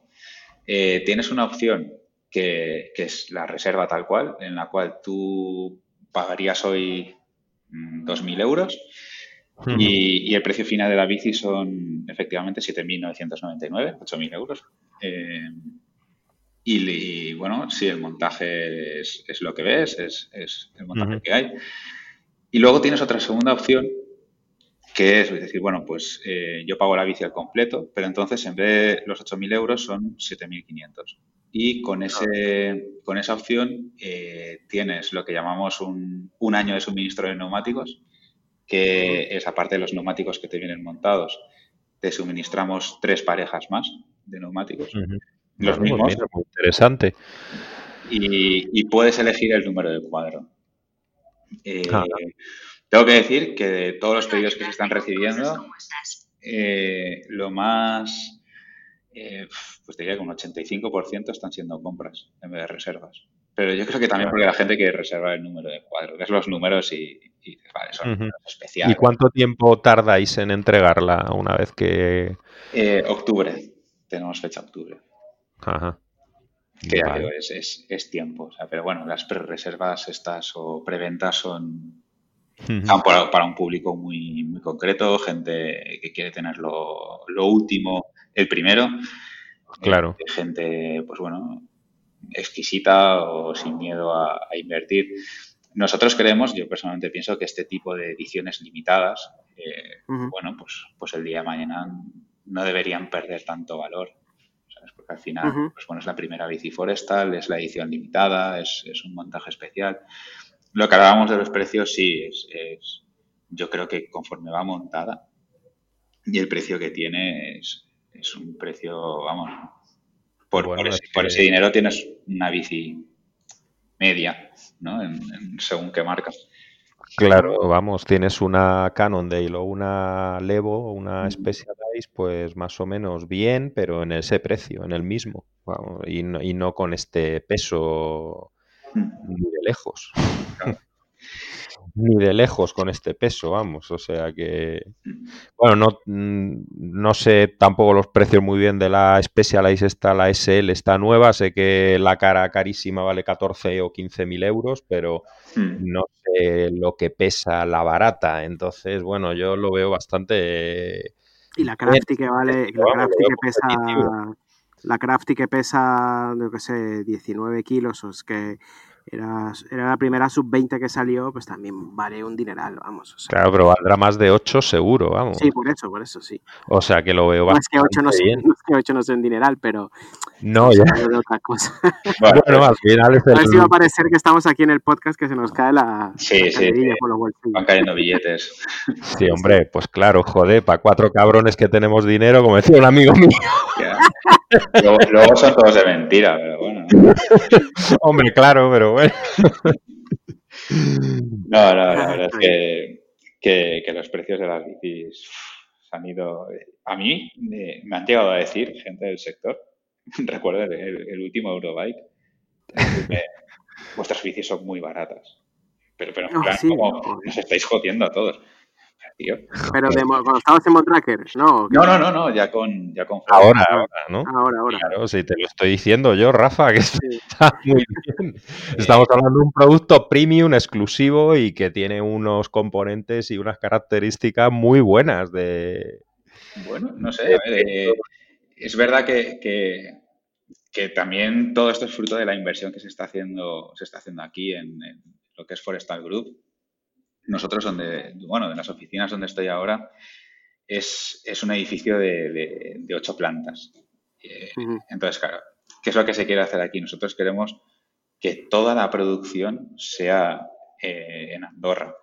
Eh, tienes una opción que, que, es la reserva tal cual, en la cual tú pagarías hoy 2.000 mm, euros y, el precio final de la bici son efectivamente 7.999, 8.000 euros. Eh, y, bueno, sí, el montaje es, lo que ves, es, el montaje que hay. Y luego tienes otra segunda opción, que es decir, bueno, pues eh, yo pago la bici al completo, pero entonces en vez de los 8.000 euros son 7.500. Y con, ese, con esa opción eh, tienes lo que llamamos un, un año de suministro de neumáticos que es aparte de los neumáticos que te vienen montados, te suministramos tres parejas más de neumáticos. Los mismos. muy interesante. Y, puedes elegir el número de cuadro. Eh, ah. Tengo que decir que de todos los pedidos que se están recibiendo, eh, lo más, eh, pues diría que un 85% están siendo compras en vez de reservas. Pero yo creo que también porque la gente quiere reservar el número de cuadro, que es los números y, vale, son especiales. ¿Y cuánto tiempo tardáis en entregarla una vez que...? Eh, octubre, tenemos fecha octubre. Ajá. Que es, tiempo, pero bueno, las pre-reservas estas o preventas son para, un público muy, muy concreto, gente que quiere tener lo, último, el primero. Claro. Eh, gente, pues bueno, exquisita o sin miedo a, invertir. Nosotros creemos, yo personalmente pienso que este tipo de ediciones limitadas, eh, bueno, pues, pues el día de mañana no deberían perder tanto valor. Porque al final, pues bueno, es la primera bici forestal, es la edición limitada, es, un montaje especial. Lo que hablábamos de los precios, sí, es, yo creo que conforme va montada y el precio que tiene es, es un precio, vamos, por, ese, dinero tienes una bici media, ¿no? según qué marca. Claro, vamos, tienes una Cannondale o una Levo una Specialized, pues más o menos bien, pero en ese precio, en el mismo, y, no, con este peso ni de lejos ni de lejos con este peso, vamos. O sea que, bueno, no, mm, no sé tampoco los precios muy bien de la Specialized, está la SL, está nueva. Sé que la cara carísima vale 14 o 15 mil euros, pero hmm. no sé lo que pesa la barata. Entonces, bueno, yo lo veo bastante. Y la Crafty que vale, la Crafty que pesa la Crafty que pesa, no que sé, 19 kilos, o es que era, era la primera sub-20 que salió, pues también vale un dineral, vamos. claro, pero valdrá más de 8 seguro, vamos. Sí, por eso, por eso, sí. O sea que lo veo no es que 8 no, bien. es que 8 no sea un dineral, pero... No, ya. otra cosa. Bueno, bueno, al final es el... A ver si va a parecer que estamos aquí en el podcast que se nos cae la... Sí, sí, sí. Por los Van cayendo billetes. Sí, hombre, pues claro, joder, para cuatro cabrones que tenemos dinero, como decía un amigo mío. Luego, son todos de mentira, pero bueno. Hombre, claro, pero bueno. No, no, la verdad es que, que, los precios de las bicis han ido. A mí me, han llegado a decir gente del sector, recuerdo el, último Eurobike, vuestras bicis son muy baratas. Pero, pero en plan, como nos estáis jodiendo a todos. Pero cuando estabas en Montracker, ¿no? No, no, no, no, ya con, ya con Ahora, ahora, ¿no? Ahora, ahora. Claro, sí, te lo estoy diciendo yo, Rafa, que está muy bien. Estamos hablando de un producto premium, exclusivo y que tiene unos componentes y unas características muy buenas de... Bueno, no sé, a ver, eh, es verdad que, que, que, también todo esto es fruto de la inversión que se está haciendo, se está haciendo aquí en, en lo que es Forestal Group nosotros donde, bueno, de las oficinas donde estoy ahora, es, es un edificio de, de, ocho plantas. Eh, entonces, claro, ¿qué es lo que se quiere hacer aquí? Nosotros queremos que toda la producción sea eh, en Andorra.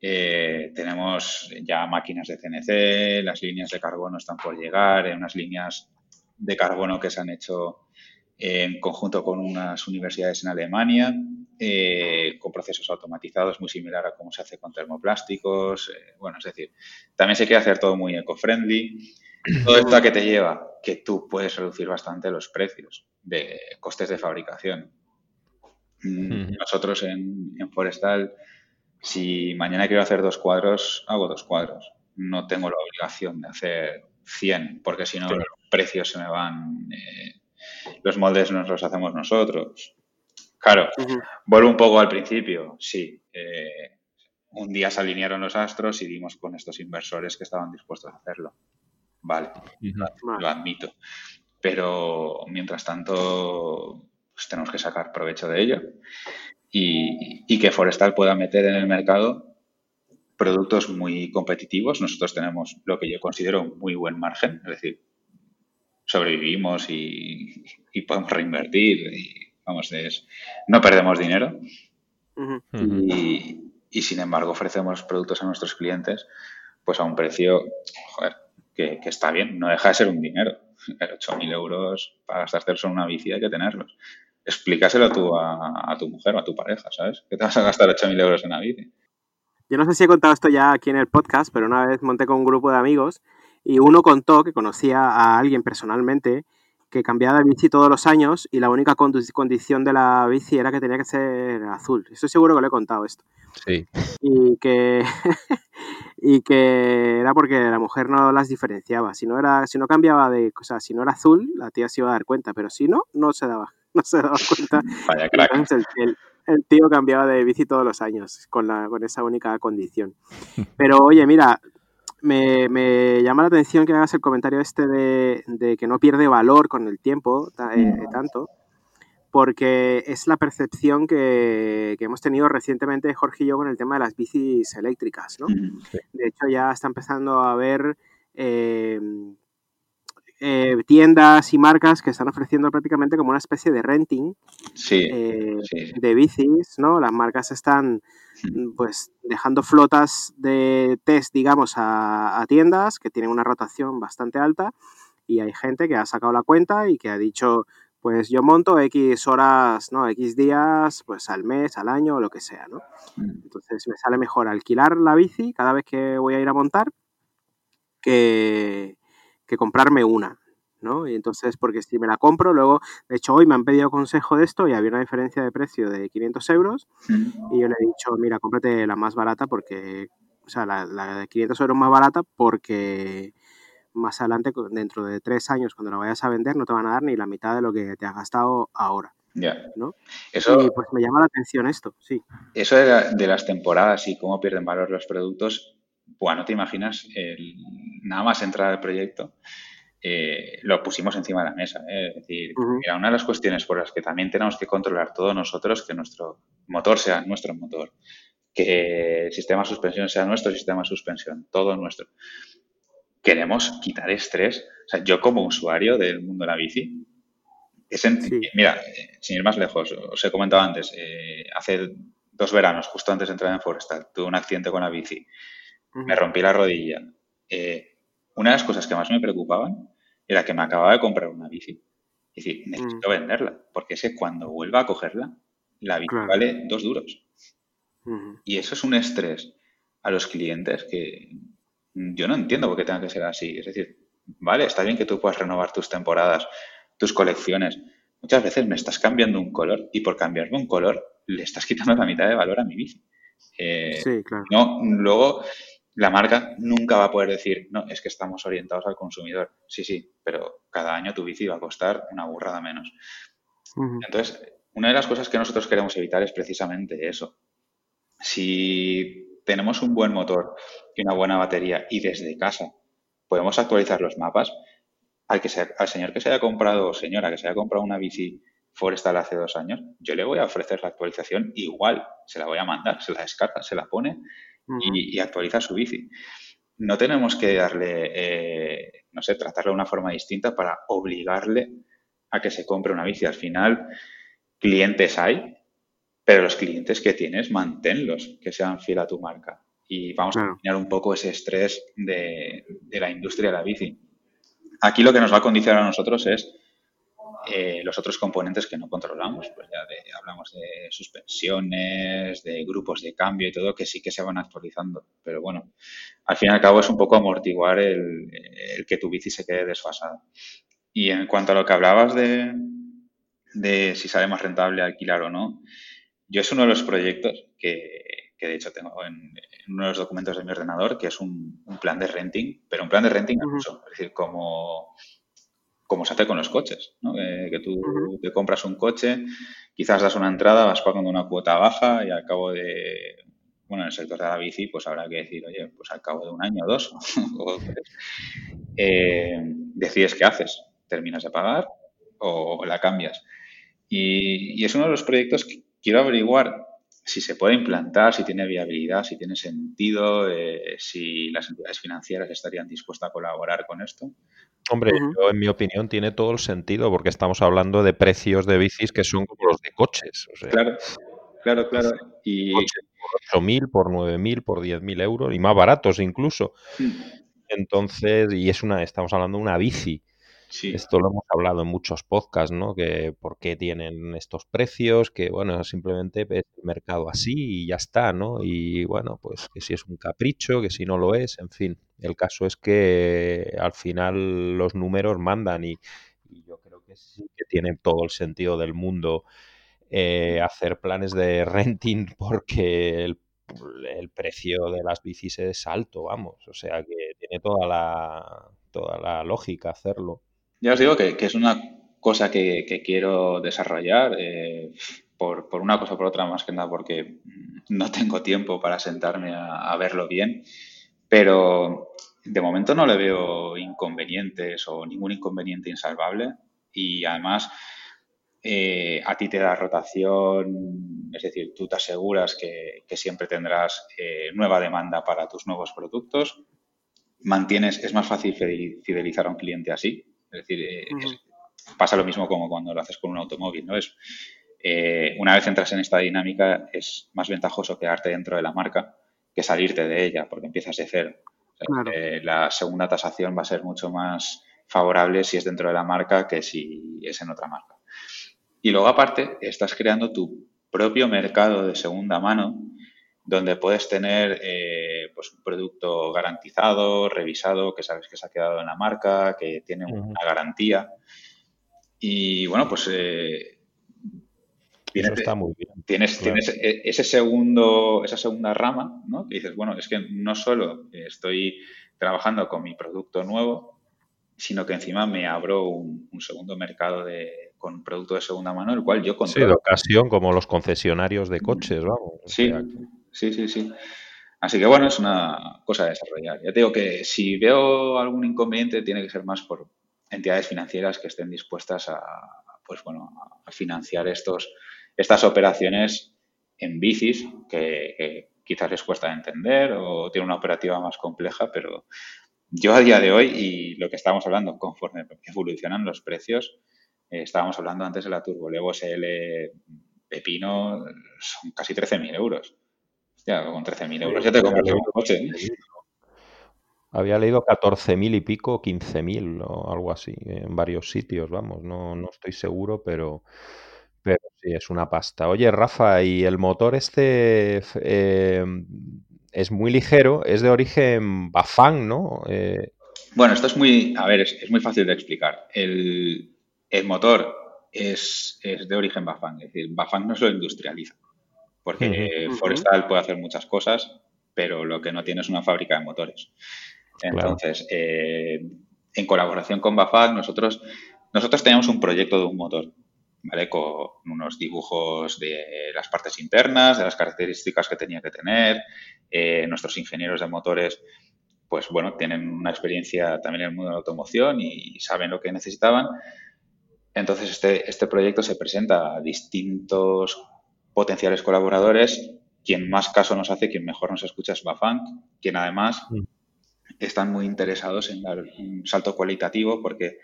Eh, tenemos ya máquinas de CNC, las líneas de carbono están por llegar, unas líneas de carbono que se han hecho en conjunto con unas universidades en Alemania eh, con procesos automatizados muy similar a cómo se hace con termoplásticos. Eh, bueno, es decir, también se quiere hacer todo muy eco-friendly. Todo esto a que te lleva que tú puedes reducir bastante los precios de costes de fabricación. Mm, nosotros en, Forestal, si mañana quiero hacer dos cuadros, hago dos cuadros. No tengo la obligación de hacer 100, porque si no los precios se me van, eh, los moldes nos los hacemos nosotros. Claro, vuelvo un poco al principio. Sí, eh, un día se alinearon los astros y dimos con estos inversores que estaban dispuestos a hacerlo. Vale, lo, admito. Pero mientras tanto, pues tenemos que sacar provecho de ello y, que Forestal pueda meter en el mercado productos muy competitivos. Nosotros tenemos lo que yo considero un muy buen margen, es decir, sobrevivimos y, y podemos reinvertir y Vamos, es, no perdemos dinero y, sin embargo ofrecemos productos a nuestros clientes pues a un precio que, está bien, no deja de ser un dinero. 8.000 euros para gastarte en una bici hay que tenerlos. Explícaselo tú a, tu mujer o a tu pareja, ¿sabes? Que te vas a gastar 8.000 euros en una bici. Yo no sé si he contado esto ya aquí en el podcast, pero una vez monté con un grupo de amigos y uno contó que conocía a alguien personalmente que cambiaba de bici todos los años y la única condición de la bici era que tenía que ser azul. Estoy seguro que le he contado esto. Sí. Y que, y que era porque la mujer no las diferenciaba. Si no, era, si no cambiaba de, o sea, si no era azul, la tía se iba a dar cuenta, pero si no, no se daba, no se daba cuenta. Vaya crack. Entonces el, el, tío cambiaba de bici todos los años con, la, con esa única condición. Pero oye, mira, me, llama la atención que hagas el comentario este de, que no pierde valor con el tiempo eh, tanto, porque es la percepción que, hemos tenido recientemente Jorge y yo con el tema de las bicis eléctricas. ¿no? De hecho, ya está empezando a haber eh, eh, tiendas y marcas que están ofreciendo prácticamente como una especie de renting de bicis. ¿no? Las marcas están Mm, pues dejando flotas de test, digamos, a, tiendas que tienen una rotación bastante alta y hay gente que ha sacado la cuenta y que ha dicho, pues yo monto X horas, ¿no? X días, pues al mes, al año, o lo que sea, ¿no? Mm. Entonces me sale mejor alquilar la bici cada vez que voy a ir a montar que, que comprarme una, ¿no? Y entonces, porque si me la compro, luego, de hecho, hoy me han pedido consejo de esto y había una diferencia de precio de 500 euros y yo le he dicho, mira, cómprate la más barata porque, o sea, la, de 500 euros más barata porque más adelante, dentro de tres años, cuando la vayas a vender, no te van a dar ni la mitad de lo que te has gastado ahora. Ya. ¿no? Eso, y pues me llama la atención esto, sí. Eso de, de las temporadas y cómo pierden valor los productos, bueno, no te imaginas, el, nada más entrar al proyecto, eh, lo pusimos encima de la mesa. ¿eh? Es decir, mira, una de las cuestiones por las que también tenemos que controlar todos nosotros, que nuestro motor sea nuestro motor, que el sistema de suspensión sea nuestro sistema de suspensión, todo nuestro. Queremos quitar estrés. O sea, yo como usuario del mundo de la bici, es mira, eh, sin ir más lejos, os he comentado antes, hace dos veranos, justo antes de entrar en Forestal, tuve un accidente con la bici, me rompí la rodilla. una de las cosas que más me preocupaban era que me acababa de comprar una bici. Es decir, necesito mm. venderla, porque sé cuando vuelva a cogerla, la bici vale dos duros. Y eso es un estrés a los clientes que yo no entiendo por qué tenga que ser así. Es decir, vale, está bien que tú puedas renovar tus temporadas, tus colecciones. Muchas veces me estás cambiando un color y por cambiarme un color le estás quitando la mitad de valor a mi bici. Eh, sí, claro. No, luego la marca nunca va a poder decir, no, es que estamos orientados al consumidor. Sí, sí, pero cada año tu bici va a costar una burrada menos. Entonces, una de las cosas que nosotros queremos evitar es precisamente eso. Si tenemos un buen motor y una buena batería y desde casa podemos actualizar los mapas, al, que al señor que se haya comprado o señora que se haya comprado una bici Forestal hace dos años, yo le voy a ofrecer la actualización igual, se la voy a mandar, se la descarga, se la pone y, actualizar su bici. No tenemos que darle, eh, no sé, tratarlo de una forma distinta para obligarle a que se compre una bici. Al final, clientes hay, pero los clientes que tienes, manténlos, que sean fiel a tu marca. Y vamos a eliminar un poco ese estrés de, de la industria de la bici. Aquí lo que nos va a condicionar a nosotros es eh, los otros componentes que no controlamos, pues ya hablamos de suspensiones, de grupos de cambio y todo, que sí que se van actualizando. Pero bueno, al fin y al cabo es un poco amortiguar el, que tu bici se quede desfasada. Y en cuanto a lo que hablabas de, de si sale más rentable alquilar o no, yo es uno de los proyectos que, de hecho tengo en, uno de los documentos de mi ordenador, que es un, plan de renting, pero un plan de renting uh es decir, como como se hace con los coches, ¿no? que tú te compras un coche, quizás das una entrada, vas pagando una cuota baja y al cabo de, bueno, en el sector de la bici, pues habrá que decir, oye, pues al cabo de un año o dos, eh, decides qué haces, terminas de pagar o la cambias. Y, y, es uno de los proyectos que quiero averiguar si se puede implantar, si tiene viabilidad, si tiene sentido, eh, si las entidades financieras estarían dispuestas a colaborar con esto. Hombre, yo, en mi opinión tiene todo el sentido porque estamos hablando de precios de bicis que son como los de coches. claro, claro, claro. Y... por 8.000, por 9.000, por 10.000 euros y más baratos incluso. Mm. Entonces, y es una, estamos hablando de una bici. Esto lo hemos hablado en muchos podcasts, ¿no? Que por qué tienen estos precios, que bueno, simplemente es el mercado así y ya está, ¿no? Y bueno, pues que si es un capricho, que si no lo es, en fin. El caso es que al final los números mandan y, yo creo que sí que tiene todo el sentido del mundo eh, hacer planes de renting porque el, el precio de las bicis es alto, vamos. O sea que tiene toda la, toda la lógica hacerlo. Ya os digo que, es una cosa que, quiero desarrollar eh, por, una cosa o por otra, más que nada porque no tengo tiempo para sentarme a, verlo bien, pero de momento no le veo inconvenientes o ningún inconveniente insalvable. Y además eh, a ti te da rotación, es decir, tú te aseguras que, siempre tendrás eh, nueva demanda para tus nuevos productos, mantienes, es más fácil fidelizar a un cliente así, es decir, eh, pasa lo mismo como cuando lo haces con un automóvil, ¿no? Es, eh, una vez entras en esta dinámica, es más ventajoso quedarte dentro de la marca que salirte de ella, porque empiezas de cero. Eh, la segunda tasación va a ser mucho más favorable si es dentro de la marca que si es en otra marca. Y luego, aparte, estás creando tu propio mercado de segunda mano donde puedes tener eh, pues un producto garantizado, revisado, que sabes que se ha quedado en la marca, que tiene una garantía. Y bueno, pues eh, tienes, está muy bien. Tienes, tienes e, ese segundo, esa segunda rama, ¿no? Que dices, bueno, es que no solo estoy trabajando con mi producto nuevo, sino que encima me abro un, segundo mercado de, con producto de segunda mano, el cual yo controlo. Sí, de ocasión, como los concesionarios de coches, vamos. Sí, sí, sí, sí. Así que bueno, es una cosa a desarrollar. Ya digo que si veo algún inconveniente tiene que ser más por, entidades financieras que estén dispuestas a, pues bueno, a financiar estos, estas operaciones en bicis que, quizás les cuesta entender o tiene una operativa más compleja, pero yo a día de hoy y lo que estábamos hablando conforme evolucionan los precios, eh, estábamos hablando antes de la Turbo Levo SL Pepino, son casi 13.000 euros. Hostia, con 13.000 euros ya te compras un coche. ¿eh? Había leído 14.000 y pico, 15.000 o algo así, en varios sitios, vamos, no, no estoy seguro, pero, pero sí, es una pasta. Oye, Rafa, ¿y el motor este eh, es muy ligero? Es de origen Bafang, ¿no? Eh, bueno, esto es muy, a ver, es, muy fácil de explicar. El, motor es, de origen Bafang, es decir, Bafang no se lo industrializa, porque Forestal puede hacer muchas cosas, pero lo que no tiene es una fábrica de motores. Entonces, eh, en colaboración con Bafang, nosotros, nosotros teníamos un proyecto de un motor, ¿vale? Con unos dibujos de las partes internas, de las características que tenía que tener. Eh, nuestros ingenieros de motores, pues bueno, tienen una experiencia también en el mundo de la automoción y saben lo que necesitaban. Entonces, este, este proyecto se presenta a distintos potenciales colaboradores. Quien más caso nos hace, quien mejor nos escucha es Bafang, quien además mm están muy interesados en dar un salto cualitativo porque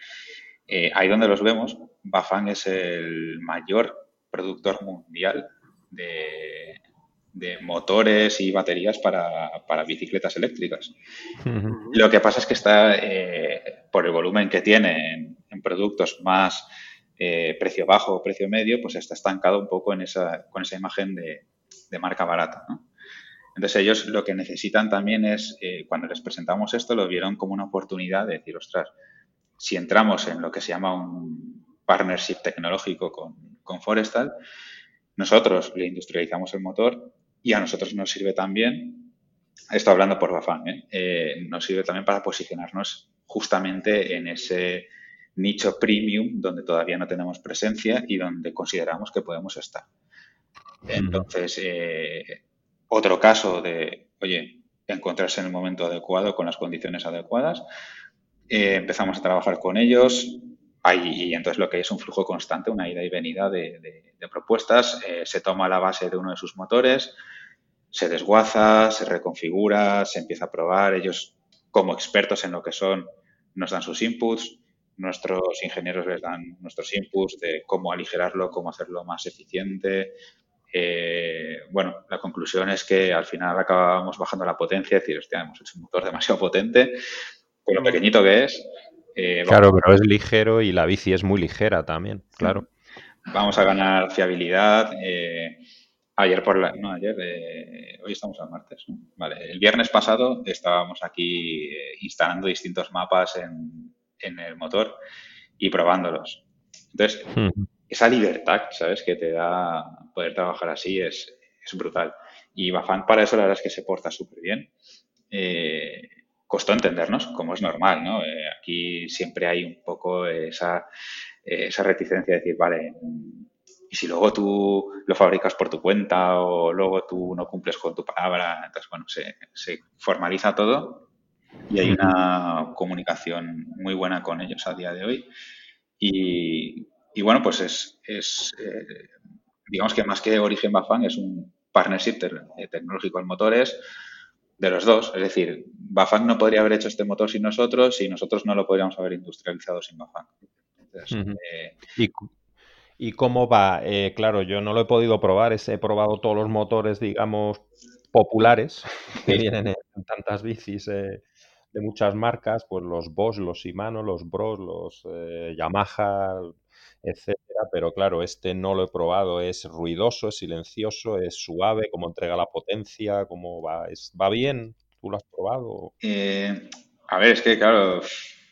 eh, ahí donde los vemos, Bafang es el mayor productor mundial de, motores y baterías para, bicicletas eléctricas. Lo que pasa es que está, eh, por el volumen que tiene en, productos más eh, precio bajo o precio medio, pues está estancado un poco en esa, con esa imagen de, de marca barata. ¿no? Entonces ellos lo que necesitan también es, eh, cuando les presentamos esto, lo vieron como una oportunidad de decir, ostras, si entramos en lo que se llama un partnership tecnológico con, con Forestal, nosotros le industrializamos el motor y a nosotros nos sirve también, esto hablando por Bafan, ¿eh? Eh, nos sirve también para posicionarnos justamente en ese nicho premium donde todavía no tenemos presencia y donde consideramos que podemos estar. Entonces, otro caso de, oye, encontrarse en el momento adecuado con las condiciones adecuadas. Eh, empezamos a trabajar con ellos y entonces lo que hay es un flujo constante, una ida y venida de, propuestas. Eh, se toma la base de uno de sus motores, se desguaza, se reconfigura, se empieza a probar. Ellos, como expertos en lo que son, nos dan sus inputs. Nuestros ingenieros les dan nuestros inputs de cómo aligerarlo, cómo hacerlo más eficiente, eh, bueno, la conclusión es que al final acabamos bajando la potencia, es decir, hostia, hemos hecho un motor demasiado potente, con lo mm. pequeñito que es. Eh, claro, pero es ligero y la bici es muy ligera también, claro. Vamos a ganar fiabilidad. Eh, ayer por la. No, ayer. hoy estamos al martes. Vale. El viernes pasado estábamos aquí instalando distintos mapas en, el motor y probándolos. Entonces, esa libertad, ¿sabes? Que te da poder trabajar así es, brutal. Y Bafan para eso la verdad es que se porta súper bien. Eh, costó entendernos, como es normal, ¿no? Eh, aquí siempre hay un poco esa, esa reticencia de decir, vale, y si luego tú lo fabricas por tu cuenta o luego tú no cumples con tu palabra, entonces, bueno, se, se formaliza todo y hay una comunicación muy buena con ellos a día de hoy. Y, y bueno, pues es, es eh, digamos que más que Origen Bafang es un partnership eh, tecnológico en motores de los dos. Es decir, Bafang no podría haber hecho este motor sin nosotros y nosotros no lo podríamos haber industrializado sin Bafang. Eh, ¿Y, cómo va? claro, yo no lo he podido probar, he probado todos los motores, digamos, populares que vienen en tantas bicis de muchas marcas, pues los Bosch, los Shimano, los Bros, los Yamaha, etcétera, pero claro, este no lo he probado, es ruidoso, es silencioso, es suave, cómo entrega la potencia, cómo va, es, ¿va bien? ¿Tú lo has probado? Eh, a ver, es que claro,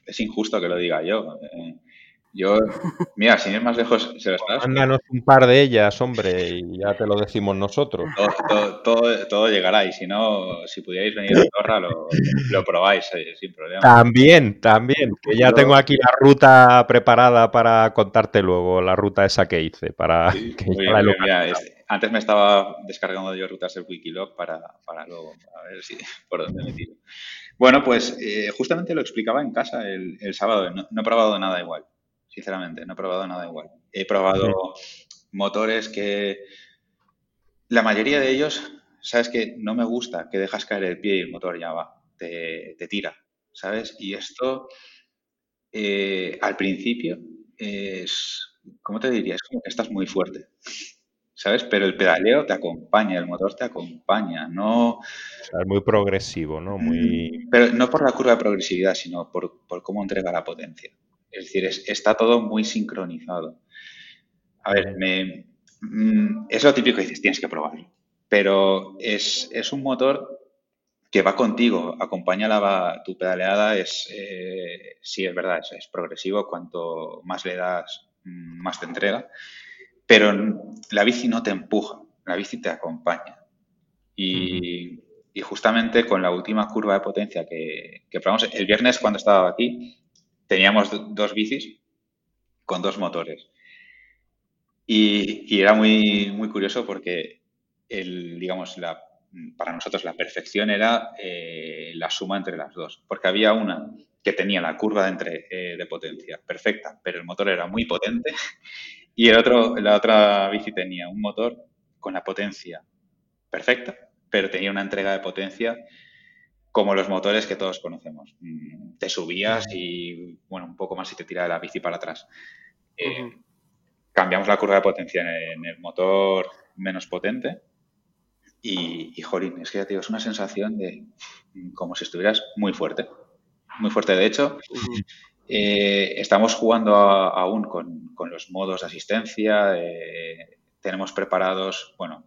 es injusto que lo diga yo. Eh, yo, mira, sin ir más lejos, se las Mándanos un par de ellas, hombre, y ya te lo decimos nosotros. Todo, todo, llegará, y si no, si pudierais venir a Torra, lo, lo probáis eh, sin problema. También, también, que ya tengo aquí la ruta preparada para contarte luego, la ruta esa que hice, para que antes me estaba descargando yo rutas del Wikilog para, para luego, a ver si por dónde me tiro. Bueno, pues eh, justamente lo explicaba en casa el, sábado. No, he probado nada igual, sinceramente, no he probado nada igual. He probado motores que la mayoría de ellos, sabes que no me gusta que dejas caer el pie y el motor ya va, te, tira, ¿sabes? Y esto eh, al principio es, ¿cómo te diría? Es como que estás muy fuerte. ¿sabes? Pero el pedaleo te acompaña, el motor te acompaña, no... es muy progresivo, ¿no? Muy... Pero no por la curva de progresividad, sino por, cómo entrega la potencia. Es decir, está todo muy sincronizado. A ver, me, mm, es lo típico que dices, tienes que probarlo. Pero es, un motor que va contigo, acompaña la, tu pedaleada, es, eh, sí, es verdad, es, es progresivo, cuanto más le das, mm, más te entrega pero la bici no te empuja, la bici te acompaña. Y, justamente con la última curva de potencia que, probamos, el viernes cuando estaba aquí, teníamos dos bicis con dos motores. Y, era muy, muy curioso porque el, digamos, para nosotros la perfección era eh, la suma entre las dos. Porque había una que tenía la curva de, entre, eh, de potencia perfecta, pero el motor era muy potente y el otro, la otra bici tenía un motor con la potencia perfecta, pero tenía una entrega de potencia como los motores que todos conocemos. Mm, te subías y, bueno, un poco más y te tiraba la bici para atrás. Eh, cambiamos la curva de potencia en el motor menos potente y, y jolín, es que ya te digo, es una sensación de como si estuvieras muy fuerte. Muy fuerte. De hecho, eh, estamos jugando aún con, los modos de asistencia. Eh, tenemos preparados, bueno,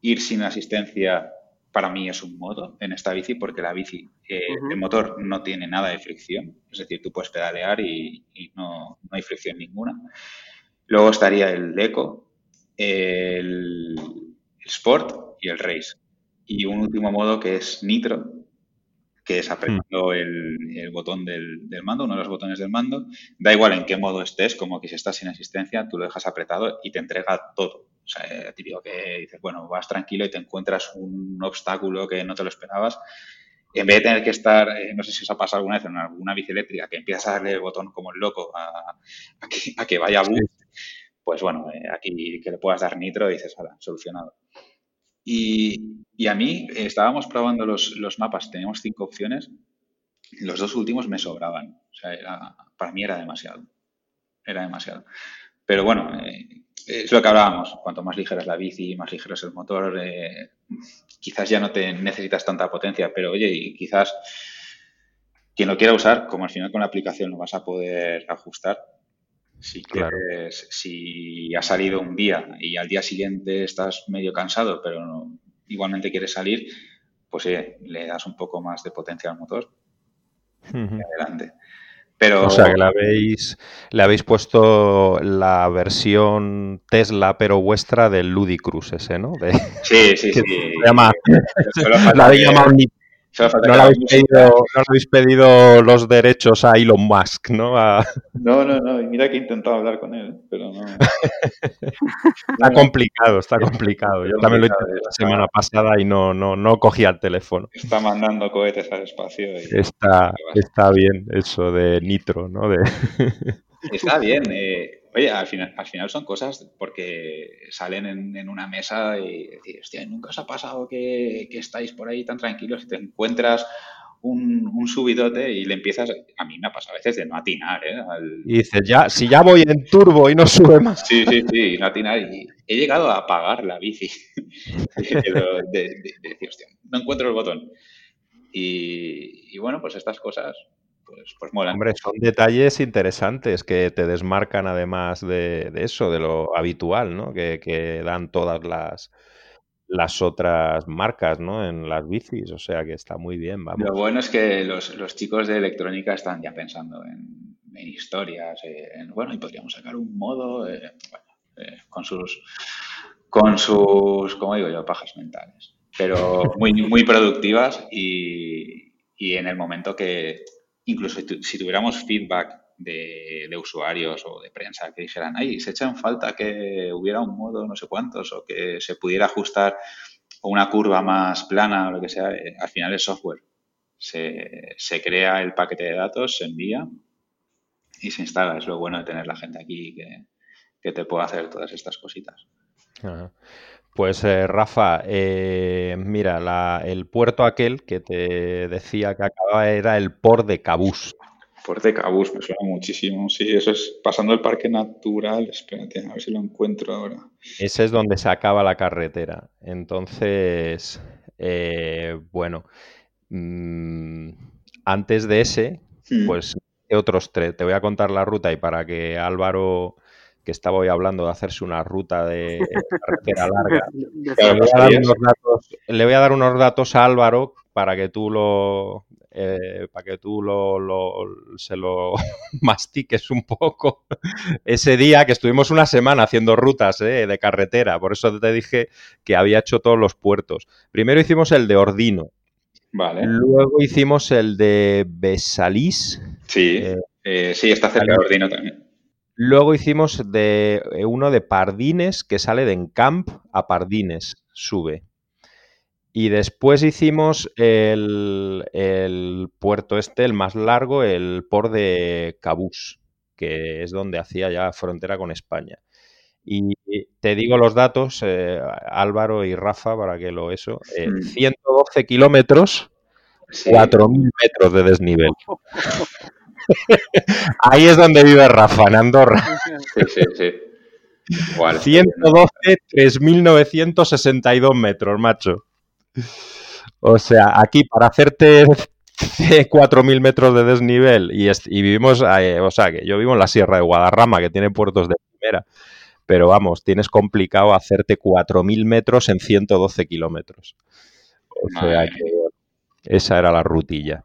ir sin asistencia para mí es un modo en esta bici porque la bici, el motor no tiene nada de fricción. Es decir, tú puedes pedalear y, no, hay fricción ninguna. Luego estaría el Eco, el, el Sport y el Race. Y un último modo que es Nitro, que es apretando hmm. el, botón del, mando, uno de los botones del mando. Da igual en qué modo estés, como que si estás sin asistencia, tú lo dejas apretado y te entrega todo. O sea, eh, típico que dices, bueno, vas tranquilo y te encuentras un obstáculo que no te lo esperabas. En vez de tener que estar, eh, no sé si os ha pasado alguna vez en alguna bici eléctrica, que empiezas a darle el botón como el loco a, que, vaya a bus, pues bueno, eh, aquí que le puedas dar nitro y dices, vale, solucionado. Y, a mí eh, estábamos probando los, mapas, teníamos cinco opciones, los dos últimos me sobraban. O sea, para mí era demasiado. Era demasiado. Pero bueno, eh, es lo que hablábamos. Cuanto más ligera es la bici, más ligero es el motor, eh, quizás ya no te necesitas tanta potencia, pero oye, quizás quien lo quiera usar, como al final con la aplicación lo vas a poder ajustar, si, si ha salido un día y al día siguiente estás medio cansado, pero igualmente quieres salir, pues le das un poco más de potencia al motor. Adelante. Pero... O sea, que la habéis, le habéis puesto la versión Tesla, pero vuestra del Ludicruz ese, ¿no? sí, sí, sí. la habéis llamado no le, habéis pedido, los derechos a Elon Musk, ¿no? No, no, no. Y mira que he intentado hablar con él, pero no. está complicado, está complicado. Yo también lo hice la semana pasada y no, no, no cogía el teléfono. Está mandando cohetes al espacio. está, está bien eso de nitro, ¿no? De... Está bien. Eh, Oye, al final, al final son cosas porque salen en, una mesa y decir, hostia, nunca os ha pasado que, estáis por ahí tan tranquilos y te encuentras un, subidote y le empiezas, a mí me ha pasado a veces de no atinar, ¿eh? Y dices, ya, si ya voy en turbo y no sube más. Sí, sí, sí, no atinar. Y he llegado a apagar la bici. de, decir, hostia, no encuentro el botón. y bueno, pues estas cosas pues, pues Hombre, son detalles interesantes que te desmarcan además de, eso, de lo habitual, ¿no? Que, dan todas las, las otras marcas, ¿no? En las bicis, o sea que está muy bien, vamos. Lo bueno es que los, chicos de electrónica están ya pensando en, historias, en, bueno, y podríamos sacar un modo, eh, eh, con sus, con sus, como digo yo, pajas mentales, pero muy, muy productivas y, y en el momento que, incluso si tuviéramos feedback de, usuarios o de prensa que dijeran, ay, se echa en falta que hubiera un modo no sé cuántos o que se pudiera ajustar una curva más plana o lo que sea, eh, al final es software. se, crea el paquete de datos, se envía y se instala. Es lo bueno de tener la gente aquí que, que te pueda hacer todas estas cositas. Pues eh, Rafa, eh, mira, el puerto aquel que te decía que acababa era el Port de Cabús. Port de Cabús, me suena muchísimo. Sí, eso es pasando el parque natural. Espérate, a ver si lo encuentro ahora. Ese es donde se acaba la carretera. Entonces, eh, bueno, mm, antes de ese, hmm. pues otros tres. Te voy a contar la ruta y para que Álvaro que estaba hoy hablando de hacerse una ruta de carretera larga. le, voy a dar unos datos, a Álvaro para que tú lo eh, para que tú lo, se lo mastiques un poco. Ese día que estuvimos una semana haciendo rutas eh, de carretera, por eso te dije que había hecho todos los puertos. Primero hicimos el de Ordino. Vale. Luego hicimos el de Besalís. Sí, eh, sí, está cerca de Ordino también. Luego hicimos de eh, uno de Pardines que sale de Encamp a Pardines, sube. Y después hicimos el, puerto este, el más largo, el port de Cabús, que es donde hacía ya frontera con España. Y te digo los datos, eh, Álvaro y Rafa, para que lo eso. 112 eh, kilómetros, 4.000 metros de desnivel. Ahí es donde vive Rafa, en Andorra. Sí, sí, sí. 112, 3.962 metros, macho. O sea, aquí para hacerte 4.000 metros de desnivel y, vivimos, eh, o sea, que yo vivo en la Sierra de Guadarrama, que tiene puertos de primera, pero vamos, tienes complicado hacerte 4.000 metros en 112 kilómetros. O sea que esa era la rutilla.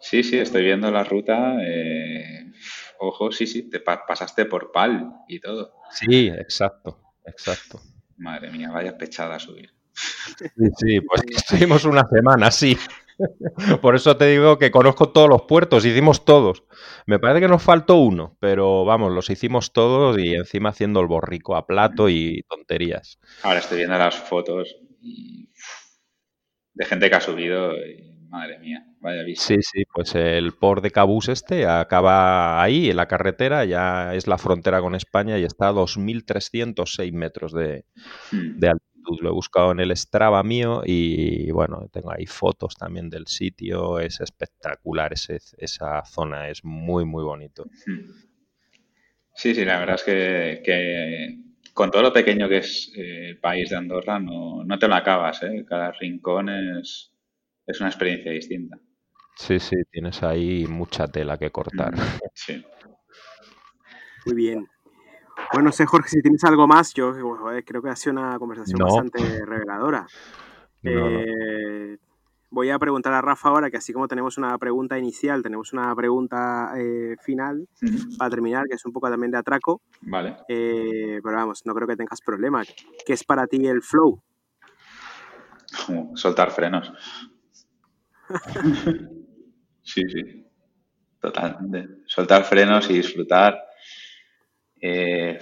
Sí, sí, estoy viendo la ruta. Eh, ojo, sí, sí, te pasaste por Pal y todo. Sí, exacto, exacto. Madre mía, vaya pechada a subir. Sí, sí, pues estuvimos una semana, sí. Por eso te digo que conozco todos los puertos, hicimos todos. Me parece que nos faltó uno, pero vamos, los hicimos todos y encima haciendo el borrico a plato y tonterías. Ahora estoy viendo las fotos de gente que ha subido madre mía, vaya vista. Sí, sí, pues el port de Cabús este acaba ahí, en la carretera, ya es la frontera con España y está a 2.306 metros de, hmm. de altitud. Lo he buscado en el Strava mío y bueno, tengo ahí fotos también del sitio, es espectacular ese, esa zona, es muy, muy bonito. Hmm. Sí, sí, la verdad es que, con todo lo pequeño que es eh, el país de Andorra, no, no te lo acabas, ¿eh? Cada rincón es, es una experiencia distinta. Sí, sí, tienes ahí mucha tela que cortar. Mm, sí. Muy bien. Bueno, sé, Jorge, si tienes algo más, yo creo que ha sido una conversación bastante reveladora. Eh, voy a preguntar a Rafa ahora, que así como tenemos una pregunta inicial, tenemos una pregunta eh, final para terminar, que es un poco también de atraco. Vale. Eh, pero vamos, no creo que tengas problema. ¿Qué es para ti el flow? Soltar frenos. Sí, sí. Totalmente. Soltar frenos y disfrutar. Eh,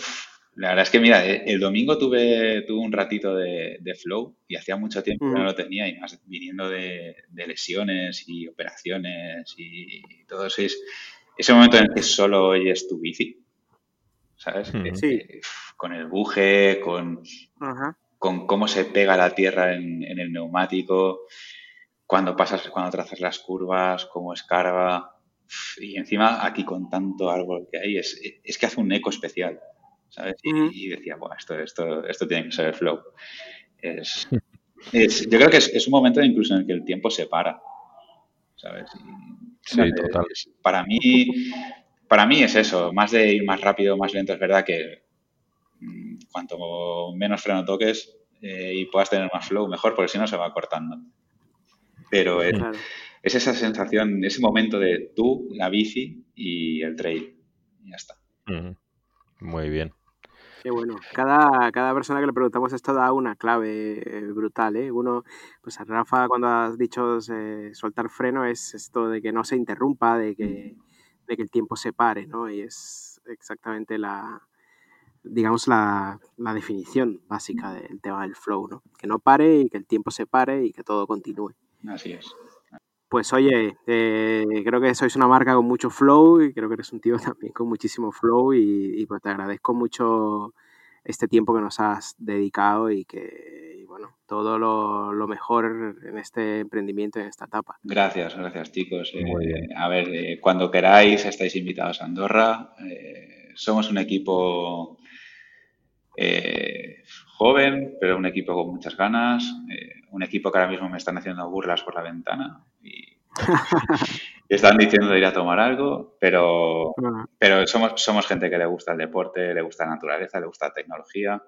la verdad es que, mira, eh, el domingo tuve, tuve un ratito de, flow y hacía mucho tiempo que no lo tenía y más viniendo de, lesiones y operaciones y, todo eso. Es, ese momento en el que solo oyes tu bici, ¿sabes? Sí. con el buje, con, con cómo se pega la tierra en, en el neumático cuando pasas, cuando trazas las curvas, cómo escarba. Y encima aquí con tanto árbol que hay, es, es que hace un eco especial. ¿sabes? Y, decía, bueno, esto, esto, esto tiene que ser el flow. Es, yo creo que es, un momento incluso en el que el tiempo se para. ¿Sabes? sí, total. para mí, para mí es eso, más de ir más rápido, más lento, es verdad que mm, cuanto menos freno toques eh, y puedas tener más flow, mejor, porque si no se va cortando. Pero es, esa sensación, ese momento de tú, la bici y el trail. Y ya está. Muy bien. Qué bueno. Cada, cada persona que le preguntamos esto da una clave eh, brutal, ¿eh? Uno, pues a Rafa cuando has dicho eh, soltar freno es esto de que no se interrumpa, de que, de que el tiempo se pare, ¿no? Y es exactamente la, digamos, la, la, definición básica del tema del flow, ¿no? Que no pare y que el tiempo se pare y que todo continúe. Así es. Pues oye, eh, creo que sois una marca con mucho flow y creo que eres un tío también con muchísimo flow y, pues te agradezco mucho este tiempo que nos has dedicado y que, bueno, todo lo, mejor en este emprendimiento, en esta etapa. Gracias, gracias chicos. Eh, a ver, eh, cuando queráis estáis invitados a Andorra. somos un equipo joven, pero un equipo con muchas ganas, un equipo que ahora mismo me están haciendo burlas por la ventana y, están diciendo de ir a tomar algo, pero, pero somos, somos gente que le gusta el deporte, le gusta la naturaleza, le gusta la tecnología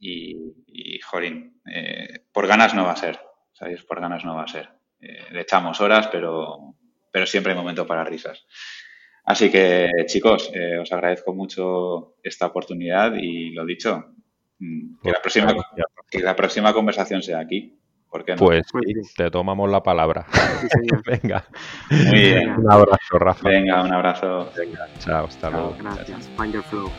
y, y jolín, eh, por ganas no va a ser, ¿sabéis? Por ganas no va a ser. Eh, le echamos horas, pero, pero siempre hay momento para risas. Así que, chicos, eh, os agradezco mucho esta oportunidad y lo dicho, mm, que la próxima, que la próxima conversación sea aquí. Pues te tomamos la palabra. Venga. Muy bien. Un abrazo, Rafa. Venga, un abrazo. Venga, chao, hasta luego. Gracias. Find your flow.